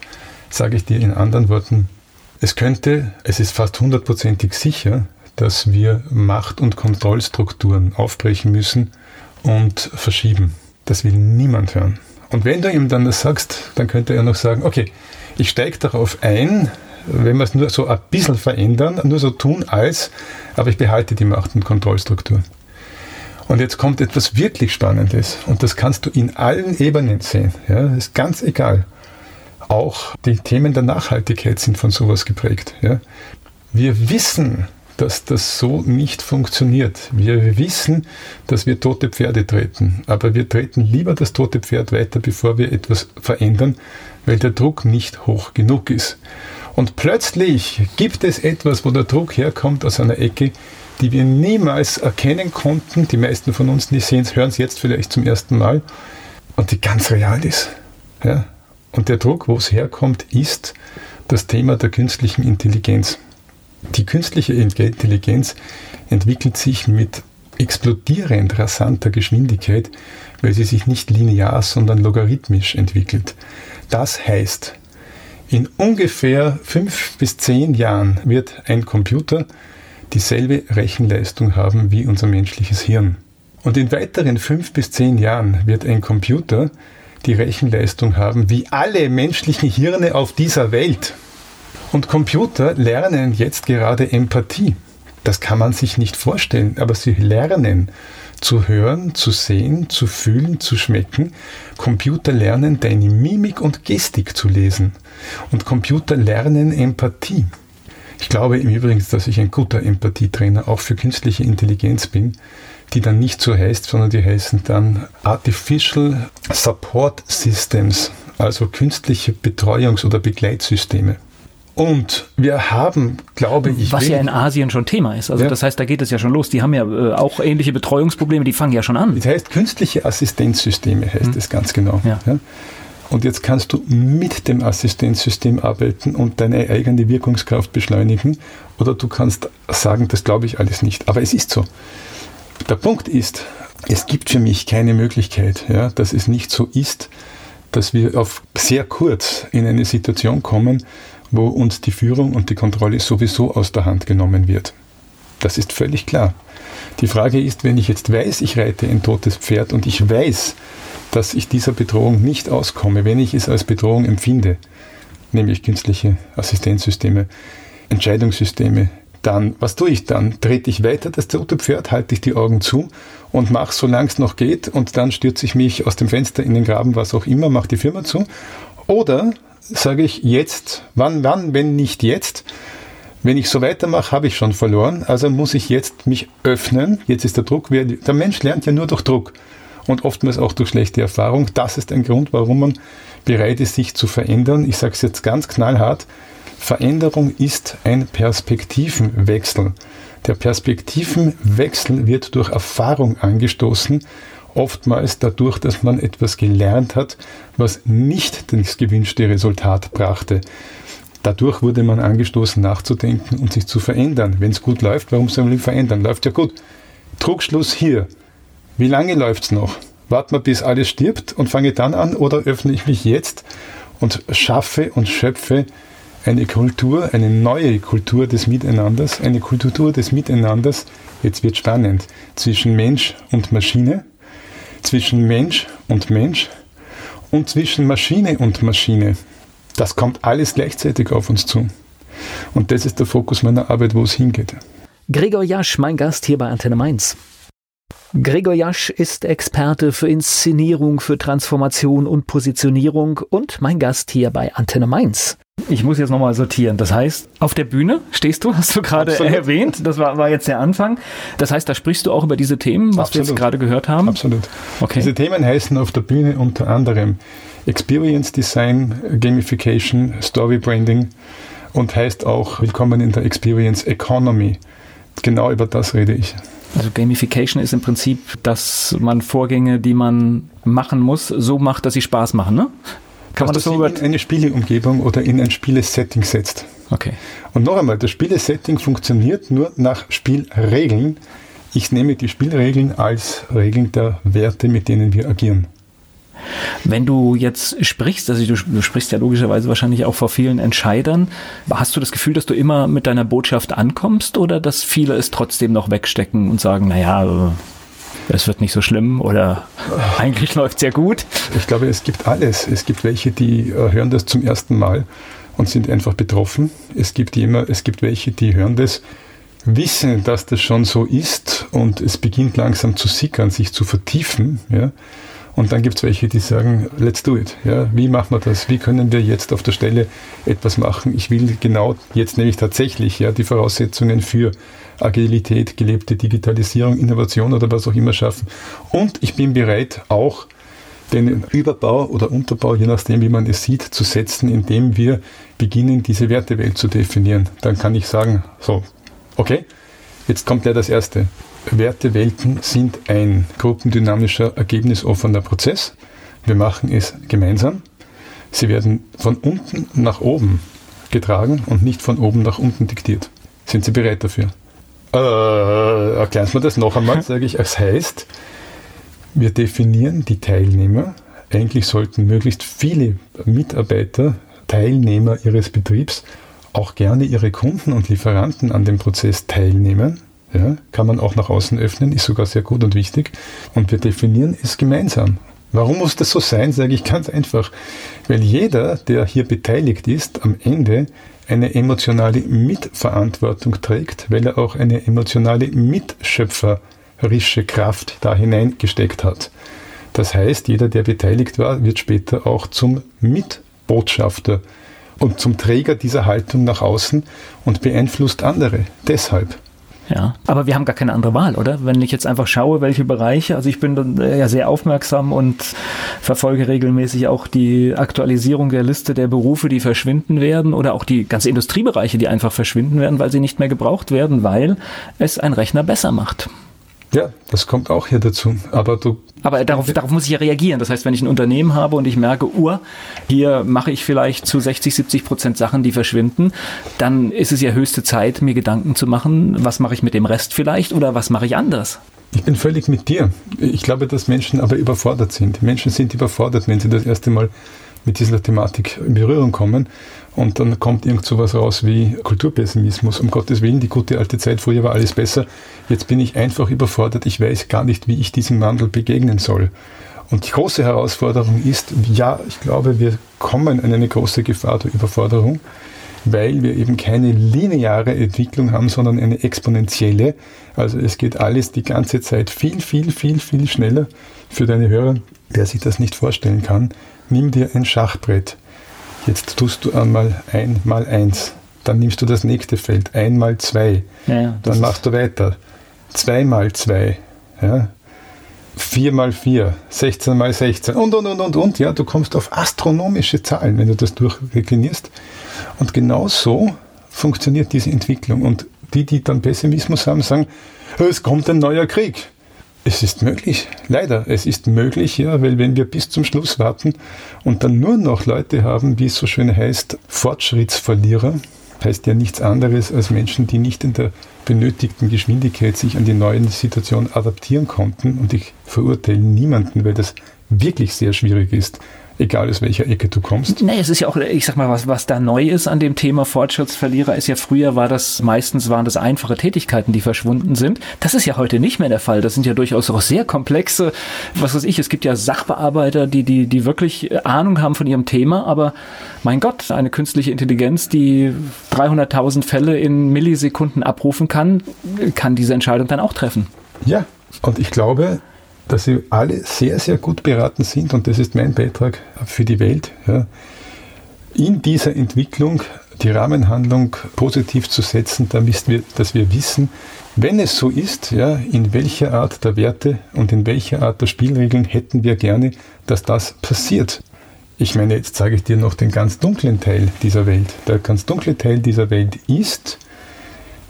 sage ich dir in anderen Worten, es könnte, es ist fast hundertprozentig sicher, dass wir Macht- und Kontrollstrukturen aufbrechen müssen und verschieben. Das will niemand hören. Und wenn du ihm dann das sagst, dann könnte er noch sagen, okay, ich steige darauf ein, wenn wir es nur so ein bisschen verändern, nur so tun als, aber ich behalte die Macht- und Kontrollstruktur. Und jetzt kommt etwas wirklich Spannendes und das kannst du in allen Ebenen sehen. Ja, ist ganz egal. Auch die Themen der Nachhaltigkeit sind von sowas geprägt. Ja. Wir wissen, dass das so nicht funktioniert. Wir wissen, dass wir tote Pferde treten, aber wir treten lieber das tote Pferd weiter, bevor wir etwas verändern, weil der Druck nicht hoch genug ist. Und plötzlich gibt es etwas, wo der Druck herkommt aus einer Ecke, die wir niemals erkennen konnten. Die meisten von uns, die sehen es, hören es jetzt vielleicht zum ersten Mal und die ganz real ist. Ja? Und der Druck, wo es herkommt, ist das Thema der künstlichen Intelligenz. Die künstliche Intelligenz entwickelt sich mit explodierend rasanter Geschwindigkeit, weil sie sich nicht linear, sondern logarithmisch entwickelt. Das heißt, in ungefähr fünf bis zehn Jahren wird ein Computer dieselbe Rechenleistung haben wie unser menschliches Hirn. Und in weiteren fünf bis zehn Jahren wird ein Computer die Rechenleistung haben wie alle menschlichen Hirne auf dieser Welt. Und Computer lernen jetzt gerade Empathie. Das kann man sich nicht vorstellen, aber sie lernen zu hören, zu sehen, zu fühlen, zu schmecken. Computer lernen deine Mimik und Gestik zu lesen. Und Computer lernen Empathie. Ich glaube im Übrigen, dass ich ein guter Empathietrainer auch für künstliche Intelligenz bin, die dann nicht so heißt, sondern die heißen dann Artificial Support Systems, also künstliche Betreuungs- oder Begleitsysteme. Und wir haben, glaube ich. Was ja in Asien schon Thema ist. Also ja. das heißt, da geht es ja schon los. Die haben ja äh, auch ähnliche Betreuungsprobleme, die fangen ja schon an. Das heißt, künstliche Assistenzsysteme heißt hm. es ganz genau. Ja. ja. Und jetzt kannst du mit dem Assistenzsystem arbeiten und deine eigene Wirkungskraft beschleunigen. Oder du kannst sagen, das glaube ich alles nicht. Aber es ist so. Der Punkt ist, es gibt für mich keine Möglichkeit, ja, dass es nicht so ist, dass wir auf sehr kurz in eine Situation kommen, wo uns die Führung und die Kontrolle sowieso aus der Hand genommen wird. Das ist völlig klar. Die Frage ist, wenn ich jetzt weiß, ich reite ein totes Pferd und ich weiß, dass ich dieser Bedrohung nicht auskomme, wenn ich es als Bedrohung empfinde, nämlich künstliche Assistenzsysteme, Entscheidungssysteme, dann, was tue ich dann? Trete ich weiter das tote Pferd, halte ich die Augen zu und mache, solange es noch geht, und dann stürze ich mich aus dem Fenster in den Graben, was auch immer, mache die Firma zu. Oder sage ich jetzt, wann, wann, wenn nicht jetzt? Wenn ich so weitermache, habe ich schon verloren. Also muss ich jetzt mich öffnen. Jetzt ist der Druck. Der Mensch lernt ja nur durch Druck und oftmals auch durch schlechte Erfahrung. Das ist ein Grund, warum man bereit ist, sich zu verändern. Ich sage es jetzt ganz knallhart. Veränderung ist ein Perspektivenwechsel. Der Perspektivenwechsel wird durch Erfahrung angestoßen oftmals dadurch, dass man etwas gelernt hat, was nicht das gewünschte Resultat brachte. Dadurch wurde man angestoßen, nachzudenken und sich zu verändern. Wenn es gut läuft, warum soll man verändern? Läuft ja gut. Trugschluss hier. Wie lange läuft es noch? Warte mal, bis alles stirbt und fange dann an oder öffne ich mich jetzt und schaffe und schöpfe eine Kultur, eine neue Kultur des Miteinanders, eine Kultur des Miteinanders, jetzt wird spannend, zwischen Mensch und Maschine, zwischen Mensch und Mensch und zwischen Maschine und Maschine. Das kommt alles gleichzeitig auf uns zu. Und das ist der Fokus meiner Arbeit, wo es hingeht. Gregor Jasch, mein Gast hier bei Antenne Mainz. Gregor Jasch ist Experte für Inszenierung, für Transformation und Positionierung und mein Gast hier bei Antenne Mainz. Ich muss jetzt nochmal sortieren. Das heißt, auf der Bühne stehst du, hast du gerade erwähnt. Das war, war jetzt der Anfang. Das heißt, da sprichst du auch über diese Themen, was Absolut. wir jetzt gerade gehört haben? Absolut. Okay. Diese Themen heißen auf der Bühne unter anderem Experience Design, Gamification, Story Branding und heißt auch Willkommen in der Experience Economy. Genau über das rede ich. Also Gamification ist im Prinzip, dass man Vorgänge, die man machen muss, so macht, dass sie Spaß machen, ne? Kann man das so in eine Spieleumgebung oder in ein Spielesetting setzt. Okay. Und noch einmal, das Spielesetting funktioniert nur nach Spielregeln. Ich nehme die Spielregeln als Regeln der Werte, mit denen wir agieren. Wenn du jetzt sprichst, also du, du, sprichst ja logischerweise wahrscheinlich auch vor vielen Entscheidern, hast du das Gefühl, dass du immer mit deiner Botschaft ankommst oder dass viele es trotzdem noch wegstecken und sagen, naja, äh, es wird nicht so schlimm oder eigentlich läuft es sehr gut? Ich glaube, es gibt alles. Es gibt welche, die äh, hören das zum ersten Mal und sind einfach betroffen. Es gibt, immer, es gibt welche, die hören das, wissen, dass das schon so ist und es beginnt langsam zu sickern, sich zu vertiefen. Ja. Und dann gibt es welche, die sagen, let's do it. Ja, wie machen wir das? Wie können wir jetzt auf der Stelle etwas machen? Ich will genau jetzt nämlich tatsächlich ja, die Voraussetzungen für Agilität, gelebte Digitalisierung, Innovation oder was auch immer schaffen. Und ich bin bereit, auch den Überbau oder Unterbau, je nachdem, wie man es sieht, zu setzen, indem wir beginnen, diese Wertewelt zu definieren. Dann kann ich sagen, so, okay, jetzt kommt ja das Erste. Wertewelten sind ein gruppendynamischer, ergebnisoffener Prozess. Wir machen es gemeinsam. Sie werden von unten nach oben getragen und nicht von oben nach unten diktiert. Sind Sie bereit dafür? Äh, erklären Sie mir das noch einmal, sage ich. Es heißt, wir definieren die Teilnehmer. Eigentlich sollten möglichst viele Mitarbeiter, Teilnehmer ihres Betriebs, auch gerne ihre Kunden und Lieferanten an dem Prozess teilnehmen. Ja, kann man auch nach außen öffnen, ist sogar sehr gut und wichtig. Und wir definieren es gemeinsam. Warum muss das so sein, sage ich ganz einfach. Weil jeder, der hier beteiligt ist, am Ende eine emotionale Mitverantwortung trägt, weil er auch eine emotionale mitschöpferische Kraft da hineingesteckt hat. Das heißt, jeder, der beteiligt war, wird später auch zum Mitbotschafter und zum Träger dieser Haltung nach außen und beeinflusst andere. Deshalb. Ja, aber wir haben gar keine andere Wahl, oder? Wenn ich jetzt einfach schaue, welche Bereiche, also ich bin äh, ja sehr aufmerksam und verfolge regelmäßig auch die Aktualisierung der Liste der Berufe, die verschwinden werden oder auch die ganze Industriebereiche, die einfach verschwinden werden, weil sie nicht mehr gebraucht werden, weil es ein Rechner besser macht. Ja, das kommt auch hier dazu. Aber du. Aber darauf, darauf muss ich ja reagieren. Das heißt, wenn ich ein Unternehmen habe und ich merke, Uhr, hier mache ich vielleicht zu 60, 70 Prozent Sachen, die verschwinden, dann ist es ja höchste Zeit, mir Gedanken zu machen, was mache ich mit dem Rest vielleicht oder was mache ich anders? Ich bin völlig mit dir. Ich glaube, dass Menschen aber überfordert sind. Menschen sind überfordert, wenn sie das erste Mal mit dieser Thematik in Berührung kommen. Und dann kommt irgend so was raus wie Kulturpessimismus. Um Gottes Willen, die gute alte Zeit, früher war alles besser. Jetzt bin ich einfach überfordert. Ich weiß gar nicht, wie ich diesem Wandel begegnen soll. Und die große Herausforderung ist, ja, ich glaube, wir kommen in eine große Gefahr der Überforderung, weil wir eben keine lineare Entwicklung haben, sondern eine exponentielle. Also es geht alles die ganze Zeit viel, viel, viel, viel schneller. Für deine Hörer, wer sich das nicht vorstellen kann, nimm dir ein Schachbrett Jetzt tust du einmal ein mal eins. Dann nimmst du das nächste Feld, einmal zwei. Ja, dann machst du weiter. Zwei mal zwei. Ja. 4 mal 4, 16 mal 16 und, und, und, und, und. Ja, du kommst auf astronomische Zahlen, wenn du das durchreklinierst. Und genau so funktioniert diese Entwicklung. Und die, die dann Pessimismus haben, sagen, es kommt ein neuer Krieg. Es ist möglich, leider. Es ist möglich, ja, weil wenn wir bis zum Schluss warten und dann nur noch Leute haben, wie es so schön heißt, Fortschrittsverlierer, heißt ja nichts anderes als Menschen, die nicht in der benötigten Geschwindigkeit sich an die neuen Situationen adaptieren konnten. Und ich verurteile niemanden, weil das wirklich sehr schwierig ist egal aus welcher Ecke du kommst. Nee, es ist ja auch, ich sag mal, was, was da neu ist an dem Thema Fortschrittsverlierer ist ja früher war das, meistens waren das einfache Tätigkeiten, die verschwunden sind. Das ist ja heute nicht mehr der Fall. Das sind ja durchaus auch sehr komplexe, was weiß ich, es gibt ja Sachbearbeiter, die, die, die wirklich Ahnung haben von ihrem Thema, aber mein Gott, eine künstliche Intelligenz, die 300.000 Fälle in Millisekunden abrufen kann, kann diese Entscheidung dann auch treffen. Ja, und ich glaube, dass sie alle sehr, sehr gut beraten sind, und das ist mein Beitrag für die Welt, ja, in dieser Entwicklung die Rahmenhandlung positiv zu setzen, damit wir, dass wir wissen, wenn es so ist, ja, in welcher Art der Werte und in welcher Art der Spielregeln hätten wir gerne, dass das passiert. Ich meine, jetzt sage ich dir noch den ganz dunklen Teil dieser Welt. Der ganz dunkle Teil dieser Welt ist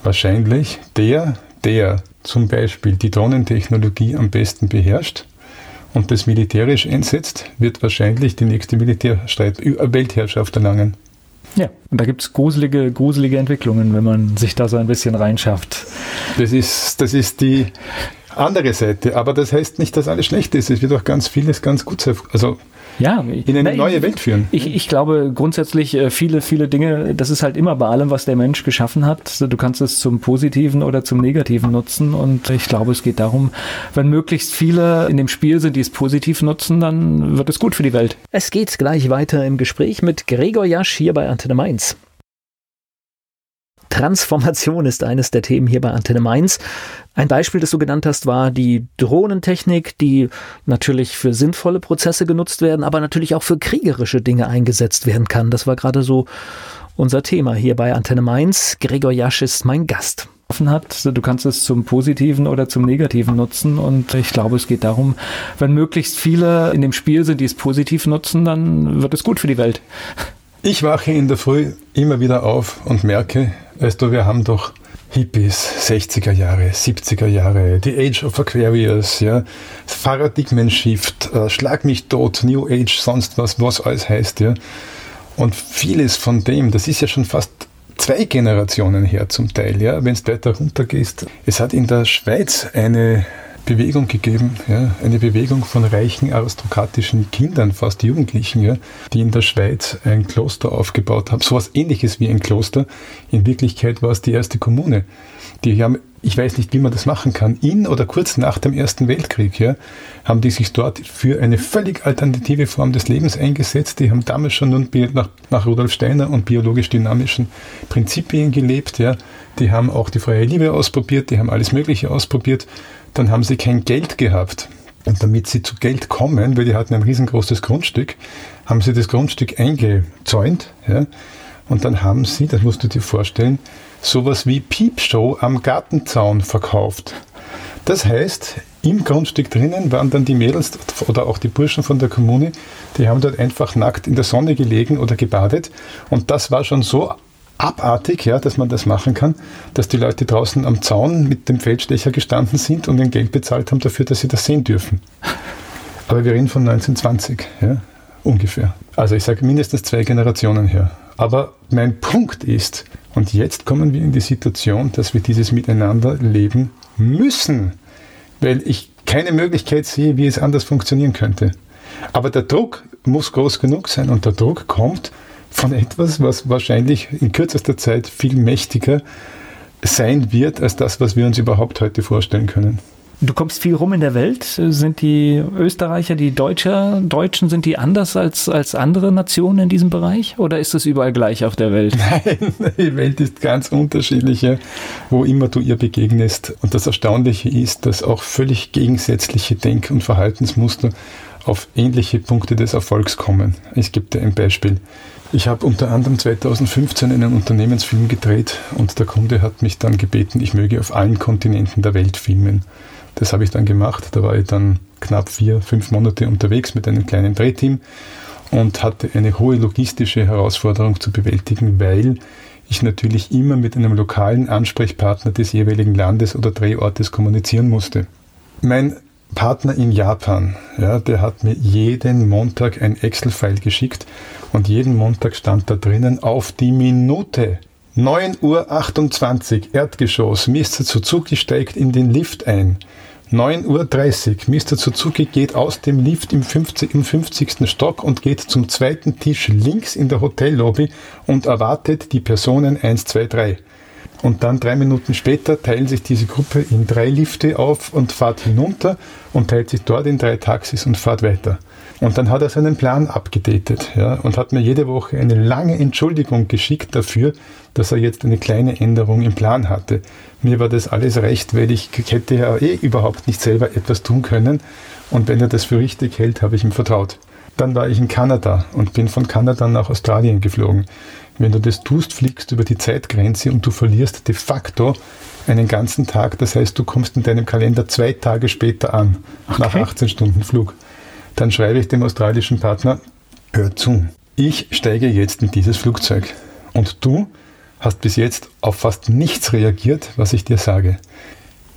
wahrscheinlich der, der zum Beispiel die Drohnentechnologie am besten beherrscht und das militärisch einsetzt, wird wahrscheinlich die nächste Militärstreit Weltherrschaft erlangen. Ja, und da gibt es gruselige, gruselige Entwicklungen, wenn man sich da so ein bisschen reinschafft. Das ist, das ist die andere Seite, aber das heißt nicht, dass alles schlecht ist. Es wird auch ganz vieles ganz gut sein. Also ja, in eine na, neue ich, Welt führen. Ich, ich glaube grundsätzlich äh, viele, viele Dinge, das ist halt immer bei allem, was der Mensch geschaffen hat. Du kannst es zum Positiven oder zum Negativen nutzen und ich glaube, es geht darum, wenn möglichst viele in dem Spiel sind, die es positiv nutzen, dann wird es gut für die Welt. Es geht gleich weiter im Gespräch mit Gregor Jasch hier bei Antenne Mainz. Transformation ist eines der Themen hier bei Antenne Mainz. Ein Beispiel, das du genannt hast, war die Drohnentechnik, die natürlich für sinnvolle Prozesse genutzt werden, aber natürlich auch für kriegerische Dinge eingesetzt werden kann. Das war gerade so unser Thema hier bei Antenne Mainz. Gregor Jasch ist mein Gast hat. Du kannst es zum Positiven oder zum Negativen nutzen. Und ich glaube, es geht darum, wenn möglichst viele in dem Spiel sind, die es positiv nutzen, dann wird es gut für die Welt. Ich wache in der Früh immer wieder auf und merke, weißt du, wir haben doch Hippies, 60er Jahre, 70er Jahre, The Age of Aquarius, ja, Paradigmen-Shift, äh, Schlag mich tot, New Age, sonst was, was alles heißt, ja. Und vieles von dem, das ist ja schon fast zwei Generationen her zum Teil, ja, wenn es weiter runtergehst. Es hat in der Schweiz eine Bewegung gegeben, ja, eine Bewegung von reichen aristokratischen Kindern, fast Jugendlichen, ja, die in der Schweiz ein Kloster aufgebaut haben, sowas ähnliches wie ein Kloster. In Wirklichkeit war es die erste Kommune. Die haben, ich weiß nicht, wie man das machen kann, in oder kurz nach dem Ersten Weltkrieg, ja, haben die sich dort für eine völlig alternative Form des Lebens eingesetzt. Die haben damals schon nun nach, nach Rudolf Steiner und biologisch dynamischen Prinzipien gelebt, ja. Die haben auch die freie Liebe ausprobiert, die haben alles Mögliche ausprobiert dann haben sie kein Geld gehabt. Und damit sie zu Geld kommen, weil die hatten ein riesengroßes Grundstück, haben sie das Grundstück eingezäunt. Ja? Und dann haben sie, das musst du dir vorstellen, sowas wie Piepshow am Gartenzaun verkauft. Das heißt, im Grundstück drinnen waren dann die Mädels oder auch die Burschen von der Kommune, die haben dort einfach nackt in der Sonne gelegen oder gebadet. Und das war schon so abartig, ja, dass man das machen kann, dass die Leute draußen am Zaun mit dem Feldstecher gestanden sind und ein Geld bezahlt haben dafür, dass sie das sehen dürfen. Aber wir reden von 1920, ja, ungefähr. Also ich sage mindestens zwei Generationen her. Aber mein Punkt ist, und jetzt kommen wir in die Situation, dass wir dieses Miteinander leben müssen, weil ich keine Möglichkeit sehe, wie es anders funktionieren könnte. Aber der Druck muss groß genug sein und der Druck kommt von etwas, was wahrscheinlich in kürzester Zeit viel mächtiger sein wird als das, was wir uns überhaupt heute vorstellen können. Du kommst viel rum in der Welt. Sind die Österreicher, die Deutscher, Deutschen, sind die anders als, als andere Nationen in diesem Bereich? Oder ist es überall gleich auf der Welt? Nein, die Welt ist ganz unterschiedlich, wo immer du ihr begegnest. Und das Erstaunliche ist, dass auch völlig gegensätzliche Denk- und Verhaltensmuster auf ähnliche Punkte des Erfolgs kommen. Ich gebe dir ein Beispiel. Ich habe unter anderem 2015 einen Unternehmensfilm gedreht und der Kunde hat mich dann gebeten, ich möge auf allen Kontinenten der Welt filmen. Das habe ich dann gemacht. Da war ich dann knapp vier, fünf Monate unterwegs mit einem kleinen Drehteam und hatte eine hohe logistische Herausforderung zu bewältigen, weil ich natürlich immer mit einem lokalen Ansprechpartner des jeweiligen Landes oder Drehortes kommunizieren musste. Mein Partner in Japan, ja, der hat mir jeden Montag ein Excel-File geschickt und jeden Montag stand da drinnen auf die Minute 9.28 Uhr Erdgeschoss, Mr. Suzuki steigt in den Lift ein. 9.30 Uhr, Mr. Suzuki geht aus dem Lift im 50, im 50. Stock und geht zum zweiten Tisch links in der Hotellobby und erwartet die Personen 1, 2, 3. Und dann drei Minuten später teilen sich diese Gruppe in drei Lifte auf und fahrt hinunter und teilt sich dort in drei Taxis und fahrt weiter. Und dann hat er seinen Plan abgedatet ja, und hat mir jede Woche eine lange Entschuldigung geschickt dafür, dass er jetzt eine kleine Änderung im Plan hatte. Mir war das alles recht, weil ich hätte ja eh überhaupt nicht selber etwas tun können. Und wenn er das für richtig hält, habe ich ihm vertraut. Dann war ich in Kanada und bin von Kanada nach Australien geflogen. Wenn du das tust, fliegst du über die Zeitgrenze und du verlierst de facto einen ganzen Tag. Das heißt, du kommst in deinem Kalender zwei Tage später an, okay. nach 18 Stunden Flug. Dann schreibe ich dem australischen Partner, hör zu. Ich steige jetzt in dieses Flugzeug und du hast bis jetzt auf fast nichts reagiert, was ich dir sage.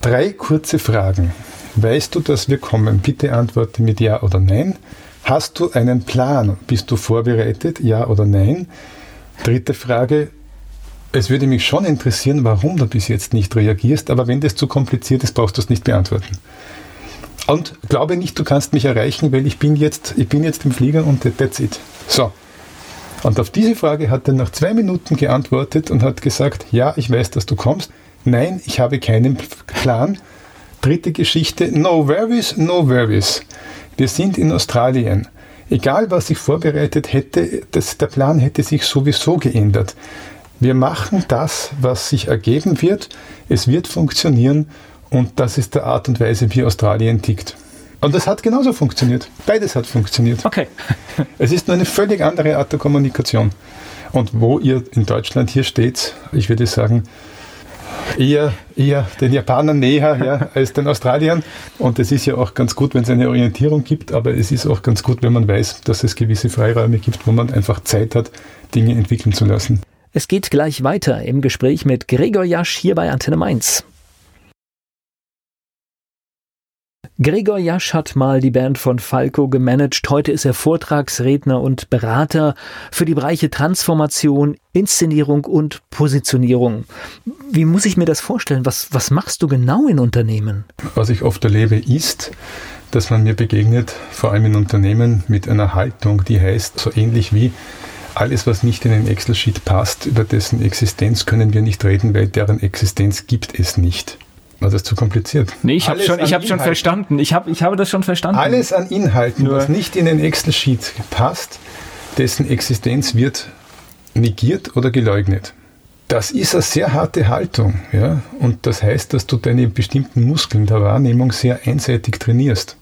Drei kurze Fragen. Weißt du, dass wir kommen? Bitte antworte mit Ja oder Nein. Hast du einen Plan? Bist du vorbereitet? Ja oder nein? Dritte Frage. Es würde mich schon interessieren, warum du bis jetzt nicht reagierst, aber wenn das zu kompliziert ist, brauchst du es nicht beantworten. Und glaube nicht, du kannst mich erreichen, weil ich bin jetzt, ich bin jetzt im Flieger und that's it. So. Und auf diese Frage hat er nach zwei Minuten geantwortet und hat gesagt, ja, ich weiß, dass du kommst. Nein, ich habe keinen Plan. Dritte Geschichte, no worries, no worries. Wir sind in Australien. Egal, was ich vorbereitet hätte, das, der Plan hätte sich sowieso geändert. Wir machen das, was sich ergeben wird. Es wird funktionieren und das ist der Art und Weise, wie Australien tickt. Und das hat genauso funktioniert. Beides hat funktioniert. Okay. es ist nur eine völlig andere Art der Kommunikation. Und wo ihr in Deutschland hier steht, ich würde sagen, eher, eher den Japanern näher ja, als den Australiern. Und es ist ja auch ganz gut, wenn es eine Orientierung gibt, aber es ist auch ganz gut, wenn man weiß, dass es gewisse Freiräume gibt, wo man einfach Zeit hat, Dinge entwickeln zu lassen. Es geht gleich weiter im Gespräch mit Gregor Jasch hier bei Antenne Mainz. Gregor Jasch hat mal die Band von Falco gemanagt. Heute ist er Vortragsredner und Berater für die Bereiche Transformation, Inszenierung und Positionierung. Wie muss ich mir das vorstellen? Was, was machst du genau in Unternehmen? Was ich oft erlebe, ist, dass man mir begegnet, vor allem in Unternehmen, mit einer Haltung, die heißt, so ähnlich wie alles, was nicht in den Excel-Sheet passt, über dessen Existenz können wir nicht reden, weil deren Existenz gibt es nicht. War das zu kompliziert? Nee, ich habe schon, hab schon verstanden. Ich, hab, ich habe das schon verstanden. Alles an Inhalten, Nur was nicht in den Excel-Sheet passt, dessen Existenz wird negiert oder geleugnet. Das ist eine sehr harte Haltung. Ja? Und das heißt, dass du deine bestimmten Muskeln der Wahrnehmung sehr einseitig trainierst.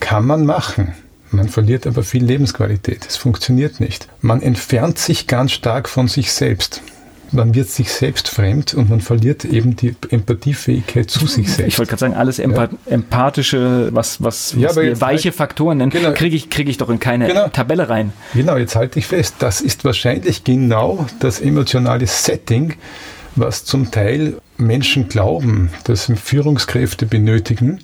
Kann man machen. Man verliert aber viel Lebensqualität. Es funktioniert nicht. Man entfernt sich ganz stark von sich selbst man wird sich selbst fremd und man verliert eben die Empathiefähigkeit zu sich selbst. Ich wollte gerade sagen, alles Empath ja. empathische, was, was, ja, wir weiche halt, Faktoren nennen, genau, kriege ich, krieg ich doch in keine genau, Tabelle rein. Genau, jetzt halte ich fest, das ist wahrscheinlich genau das emotionale Setting, was zum Teil Menschen glauben, dass Führungskräfte benötigen,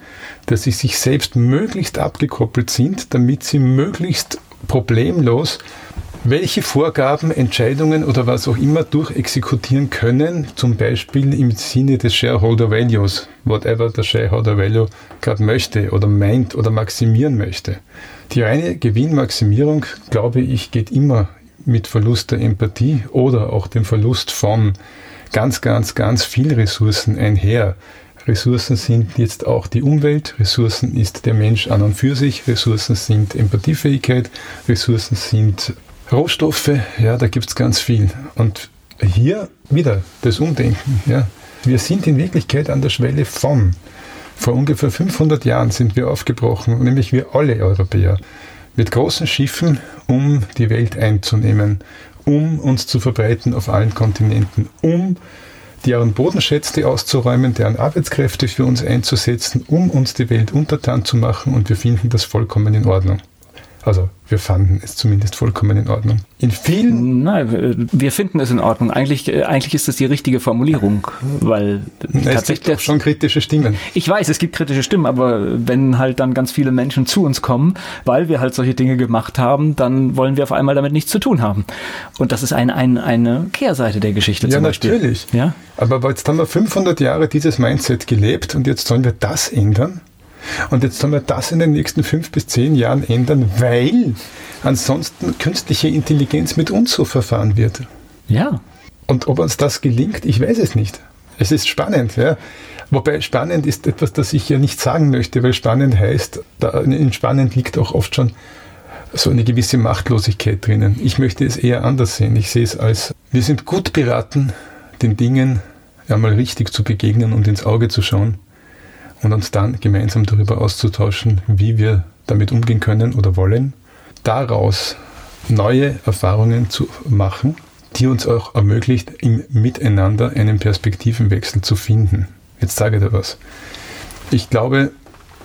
dass sie sich selbst möglichst abgekoppelt sind, damit sie möglichst problemlos welche Vorgaben, Entscheidungen oder was auch immer durchexekutieren können, zum Beispiel im Sinne des Shareholder Values, whatever der Shareholder Value gerade möchte oder meint oder maximieren möchte. Die reine Gewinnmaximierung, glaube ich, geht immer mit Verlust der Empathie oder auch dem Verlust von ganz, ganz, ganz viel Ressourcen einher. Ressourcen sind jetzt auch die Umwelt, Ressourcen ist der Mensch an und für sich, Ressourcen sind Empathiefähigkeit, Ressourcen sind Rohstoffe, ja, da gibt es ganz viel. Und hier wieder das Umdenken. Ja. Wir sind in Wirklichkeit an der Schwelle von. Vor ungefähr 500 Jahren sind wir aufgebrochen, nämlich wir alle Europäer, mit großen Schiffen, um die Welt einzunehmen, um uns zu verbreiten auf allen Kontinenten, um deren Bodenschätze auszuräumen, deren Arbeitskräfte für uns einzusetzen, um uns die Welt untertan zu machen und wir finden das vollkommen in Ordnung. Also wir fanden es zumindest vollkommen in Ordnung. In vielen. Nein, wir finden es in Ordnung. Eigentlich, äh, eigentlich ist das die richtige Formulierung, weil Na, tatsächlich. Es gibt schon kritische Stimmen. Ich weiß, es gibt kritische Stimmen, aber wenn halt dann ganz viele Menschen zu uns kommen, weil wir halt solche Dinge gemacht haben, dann wollen wir auf einmal damit nichts zu tun haben. Und das ist ein, ein, eine Kehrseite der Geschichte ja, zum Beispiel. Ja, natürlich. Ja? Aber jetzt haben wir 500 Jahre dieses Mindset gelebt und jetzt sollen wir das ändern? Und jetzt sollen wir das in den nächsten fünf bis zehn Jahren ändern, weil ansonsten künstliche Intelligenz mit uns so verfahren wird. Ja. Und ob uns das gelingt, ich weiß es nicht. Es ist spannend, ja. Wobei spannend ist etwas, das ich ja nicht sagen möchte, weil spannend heißt, da in spannend liegt auch oft schon so eine gewisse Machtlosigkeit drinnen. Ich möchte es eher anders sehen. Ich sehe es als, wir sind gut beraten, den Dingen einmal richtig zu begegnen und ins Auge zu schauen und uns dann gemeinsam darüber auszutauschen, wie wir damit umgehen können oder wollen. Daraus neue Erfahrungen zu machen, die uns auch ermöglicht, im Miteinander einen Perspektivenwechsel zu finden. Jetzt sage ich dir was. Ich glaube,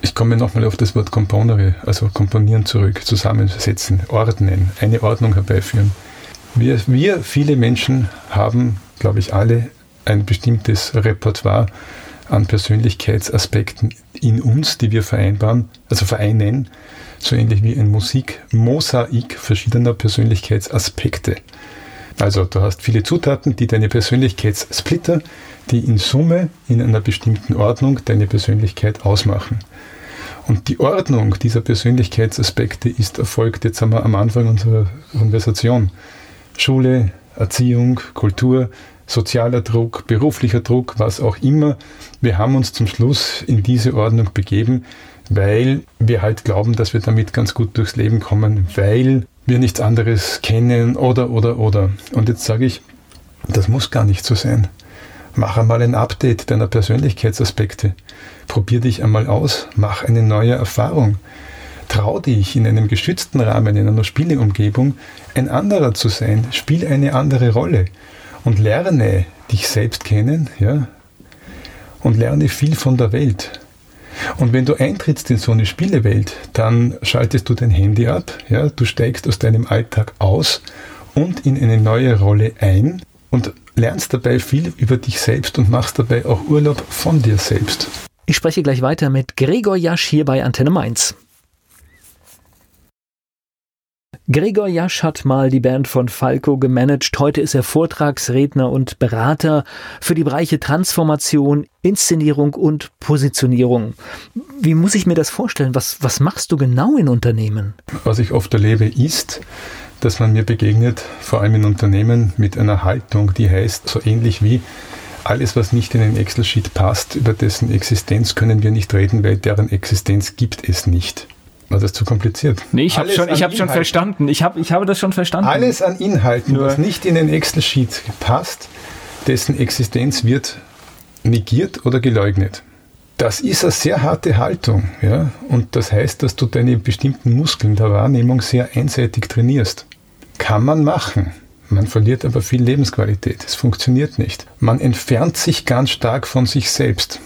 Ich komme nochmal auf das Wort Componere, also komponieren zurück, zusammensetzen, ordnen, eine Ordnung herbeiführen. Wir, wir viele Menschen haben, glaube ich, alle ein bestimmtes Repertoire an Persönlichkeitsaspekten in uns, die wir vereinbaren, also vereinen, so ähnlich wie ein Musikmosaik verschiedener Persönlichkeitsaspekte. Also du hast viele Zutaten, die deine Persönlichkeitssplitter, die in Summe in einer bestimmten Ordnung deine Persönlichkeit ausmachen. Und die Ordnung dieser Persönlichkeitsaspekte ist erfolgt, jetzt haben wir am Anfang unserer Konversation. Schule, Erziehung, Kultur, sozialer Druck, beruflicher Druck, was auch immer. Wir haben uns zum Schluss in diese Ordnung begeben, weil wir halt glauben, dass wir damit ganz gut durchs Leben kommen, weil wir nichts anderes kennen oder, oder, oder. Und jetzt sage ich, das muss gar nicht so sein. Mach einmal ein Update deiner Persönlichkeitsaspekte. Probier dich einmal aus, mach eine neue Erfahrung. Trau dich in einem geschützten Rahmen, in einer Spieleumgebung, ein anderer zu sein. Spiel eine andere Rolle und lerne dich selbst kennen, ja, und lerne viel von der Welt. Und wenn du eintrittst in so eine Spielewelt, dann schaltest du dein Handy ab, ja, du steigst aus deinem Alltag aus und in eine neue Rolle ein und lernst dabei viel über dich selbst und machst dabei auch Urlaub von dir selbst. Ich spreche gleich weiter mit Gregor Jasch hier bei Antenne Mainz. Gregor Jasch hat mal die Band von Falco gemanagt. Heute ist er Vortragsredner und Berater für die Bereiche Transformation, Inszenierung und Positionierung. Wie muss ich mir das vorstellen? Was, was machst du genau in Unternehmen? Was ich oft erlebe, ist, dass man mir begegnet, vor allem in Unternehmen, mit einer Haltung, die heißt, so ähnlich wie alles, was nicht in den Excel-Sheet passt, über dessen Existenz können wir nicht reden, weil deren Existenz gibt es nicht. War das zu kompliziert? Nee, ich habe schon, ich hab schon verstanden. Ich, hab, ich habe das schon verstanden. Alles an Inhalten, Nur was nicht in den Excel-Sheet passt, dessen Existenz wird negiert oder geleugnet. Das ist eine sehr harte Haltung. Ja? Und das heißt, dass du deine bestimmten Muskeln der Wahrnehmung sehr einseitig trainierst. Kann man machen. Man verliert aber viel Lebensqualität. Es funktioniert nicht. Man entfernt sich ganz stark von sich selbst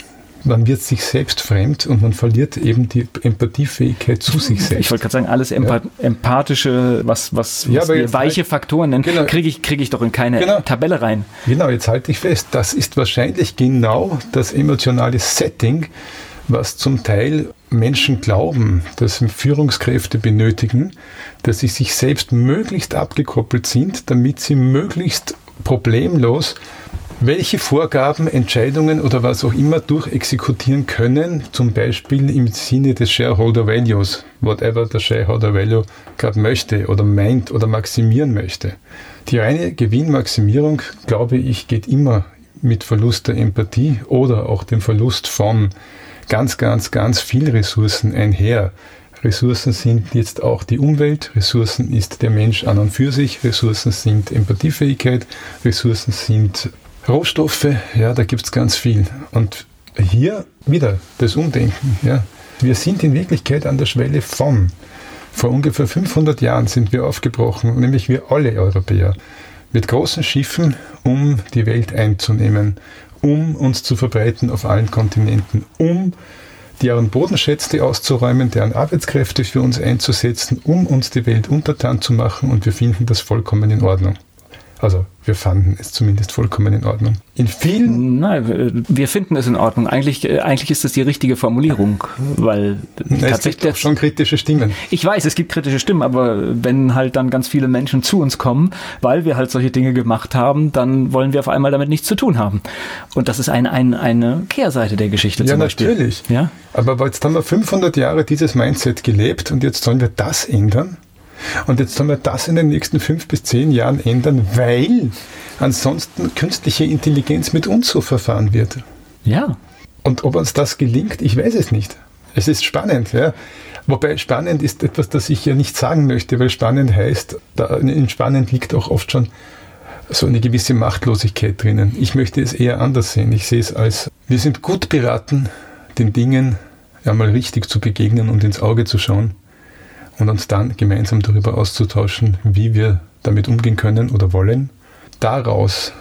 man wird sich selbst fremd und man verliert eben die Empathiefähigkeit zu sich selbst. Ich wollte gerade sagen, alles Empath ja. empathische, was, was, was ja, wir weiche halt, Faktoren nennen, genau, kriege ich, krieg ich doch in keine genau, Tabelle rein. Genau, jetzt halte ich fest, das ist wahrscheinlich genau das emotionale Setting, was zum Teil Menschen glauben, dass Führungskräfte benötigen, dass sie sich selbst möglichst abgekoppelt sind, damit sie möglichst problemlos welche Vorgaben, Entscheidungen oder was auch immer durchexekutieren können, zum Beispiel im Sinne des Shareholder Values, whatever der Shareholder Value gerade möchte oder meint oder maximieren möchte. Die reine Gewinnmaximierung, glaube ich, geht immer mit Verlust der Empathie oder auch dem Verlust von ganz, ganz, ganz viel Ressourcen einher. Ressourcen sind jetzt auch die Umwelt, Ressourcen ist der Mensch an und für sich, Ressourcen sind Empathiefähigkeit, Ressourcen sind Rohstoffe, ja, da gibt es ganz viel. Und hier wieder das Umdenken. Ja. Wir sind in Wirklichkeit an der Schwelle von. Vor ungefähr 500 Jahren sind wir aufgebrochen, nämlich wir alle Europäer, mit großen Schiffen, um die Welt einzunehmen, um uns zu verbreiten auf allen Kontinenten, um deren Bodenschätze auszuräumen, deren Arbeitskräfte für uns einzusetzen, um uns die Welt untertan zu machen und wir finden das vollkommen in Ordnung. Also wir fanden es zumindest vollkommen in Ordnung. In vielen. Nein, wir finden es in Ordnung. Eigentlich, äh, eigentlich ist das die richtige Formulierung, weil Na, es gibt auch schon kritische Stimmen. Ich weiß, es gibt kritische Stimmen, aber wenn halt dann ganz viele Menschen zu uns kommen, weil wir halt solche Dinge gemacht haben, dann wollen wir auf einmal damit nichts zu tun haben. Und das ist ein, ein, eine Kehrseite der Geschichte ja. Natürlich. Ja, natürlich. Aber jetzt haben wir 500 Jahre dieses Mindset gelebt und jetzt sollen wir das ändern? Und jetzt sollen wir das in den nächsten fünf bis zehn Jahren ändern, weil ansonsten künstliche Intelligenz mit uns so verfahren wird. Ja. Und ob uns das gelingt, ich weiß es nicht. Es ist spannend, ja. Wobei spannend ist etwas, das ich ja nicht sagen möchte, weil spannend heißt, da in spannend liegt auch oft schon so eine gewisse Machtlosigkeit drinnen. Ich möchte es eher anders sehen. Ich sehe es als, wir sind gut beraten, den Dingen einmal richtig zu begegnen und ins Auge zu schauen und uns dann gemeinsam darüber auszutauschen, wie wir damit umgehen können oder wollen. Daraus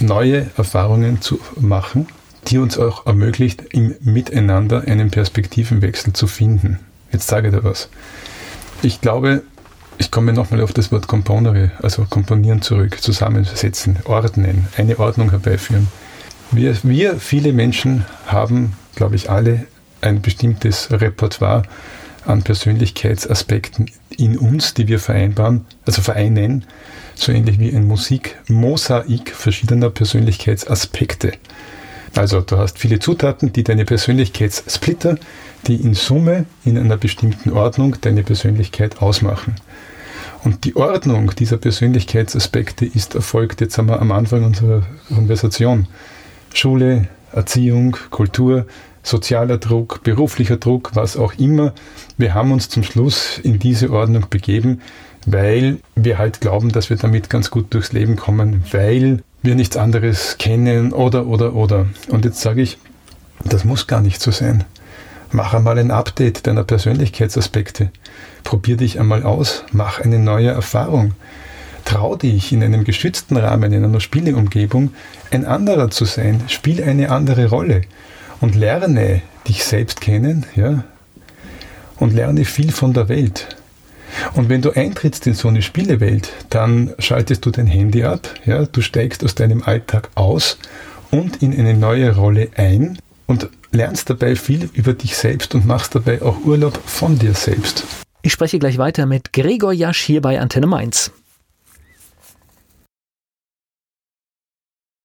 neue Erfahrungen zu machen, die uns auch ermöglicht, im Miteinander einen Perspektivenwechsel zu finden. Jetzt sage ich dir was. Ich glaube, ich komme nochmal auf das Wort Componere, also komponieren zurück, zusammensetzen, ordnen, eine Ordnung herbeiführen. Wir, wir viele Menschen haben, glaube ich, alle ein bestimmtes Repertoire an Persönlichkeitsaspekten in uns, die wir vereinbaren, also vereinen, so ähnlich wie ein Musikmosaik verschiedener Persönlichkeitsaspekte. Also du hast viele Zutaten, die deine Persönlichkeitssplitter, die in Summe in einer bestimmten Ordnung deine Persönlichkeit ausmachen. Und die Ordnung dieser Persönlichkeitsaspekte ist erfolgt, jetzt haben wir am Anfang unserer Konversation. Schule, Erziehung, Kultur, sozialer Druck, beruflicher Druck, was auch immer. Wir haben uns zum Schluss in diese Ordnung begeben, weil wir halt glauben, dass wir damit ganz gut durchs Leben kommen, weil wir nichts anderes kennen oder, oder, oder. Und jetzt sage ich, das muss gar nicht so sein. Mach einmal ein Update deiner Persönlichkeitsaspekte. Probier dich einmal aus, mach eine neue Erfahrung. Trau dich in einem geschützten Rahmen, in einer Spieleumgebung, ein anderer zu sein. Spiel eine andere Rolle und lerne dich selbst kennen, ja, und lerne viel von der Welt. Und wenn du eintrittst in so eine Spielewelt, dann schaltest du dein Handy ab, ja, du steigst aus deinem Alltag aus und in eine neue Rolle ein und lernst dabei viel über dich selbst und machst dabei auch Urlaub von dir selbst. Ich spreche gleich weiter mit Gregor Jasch hier bei Antenne Mainz.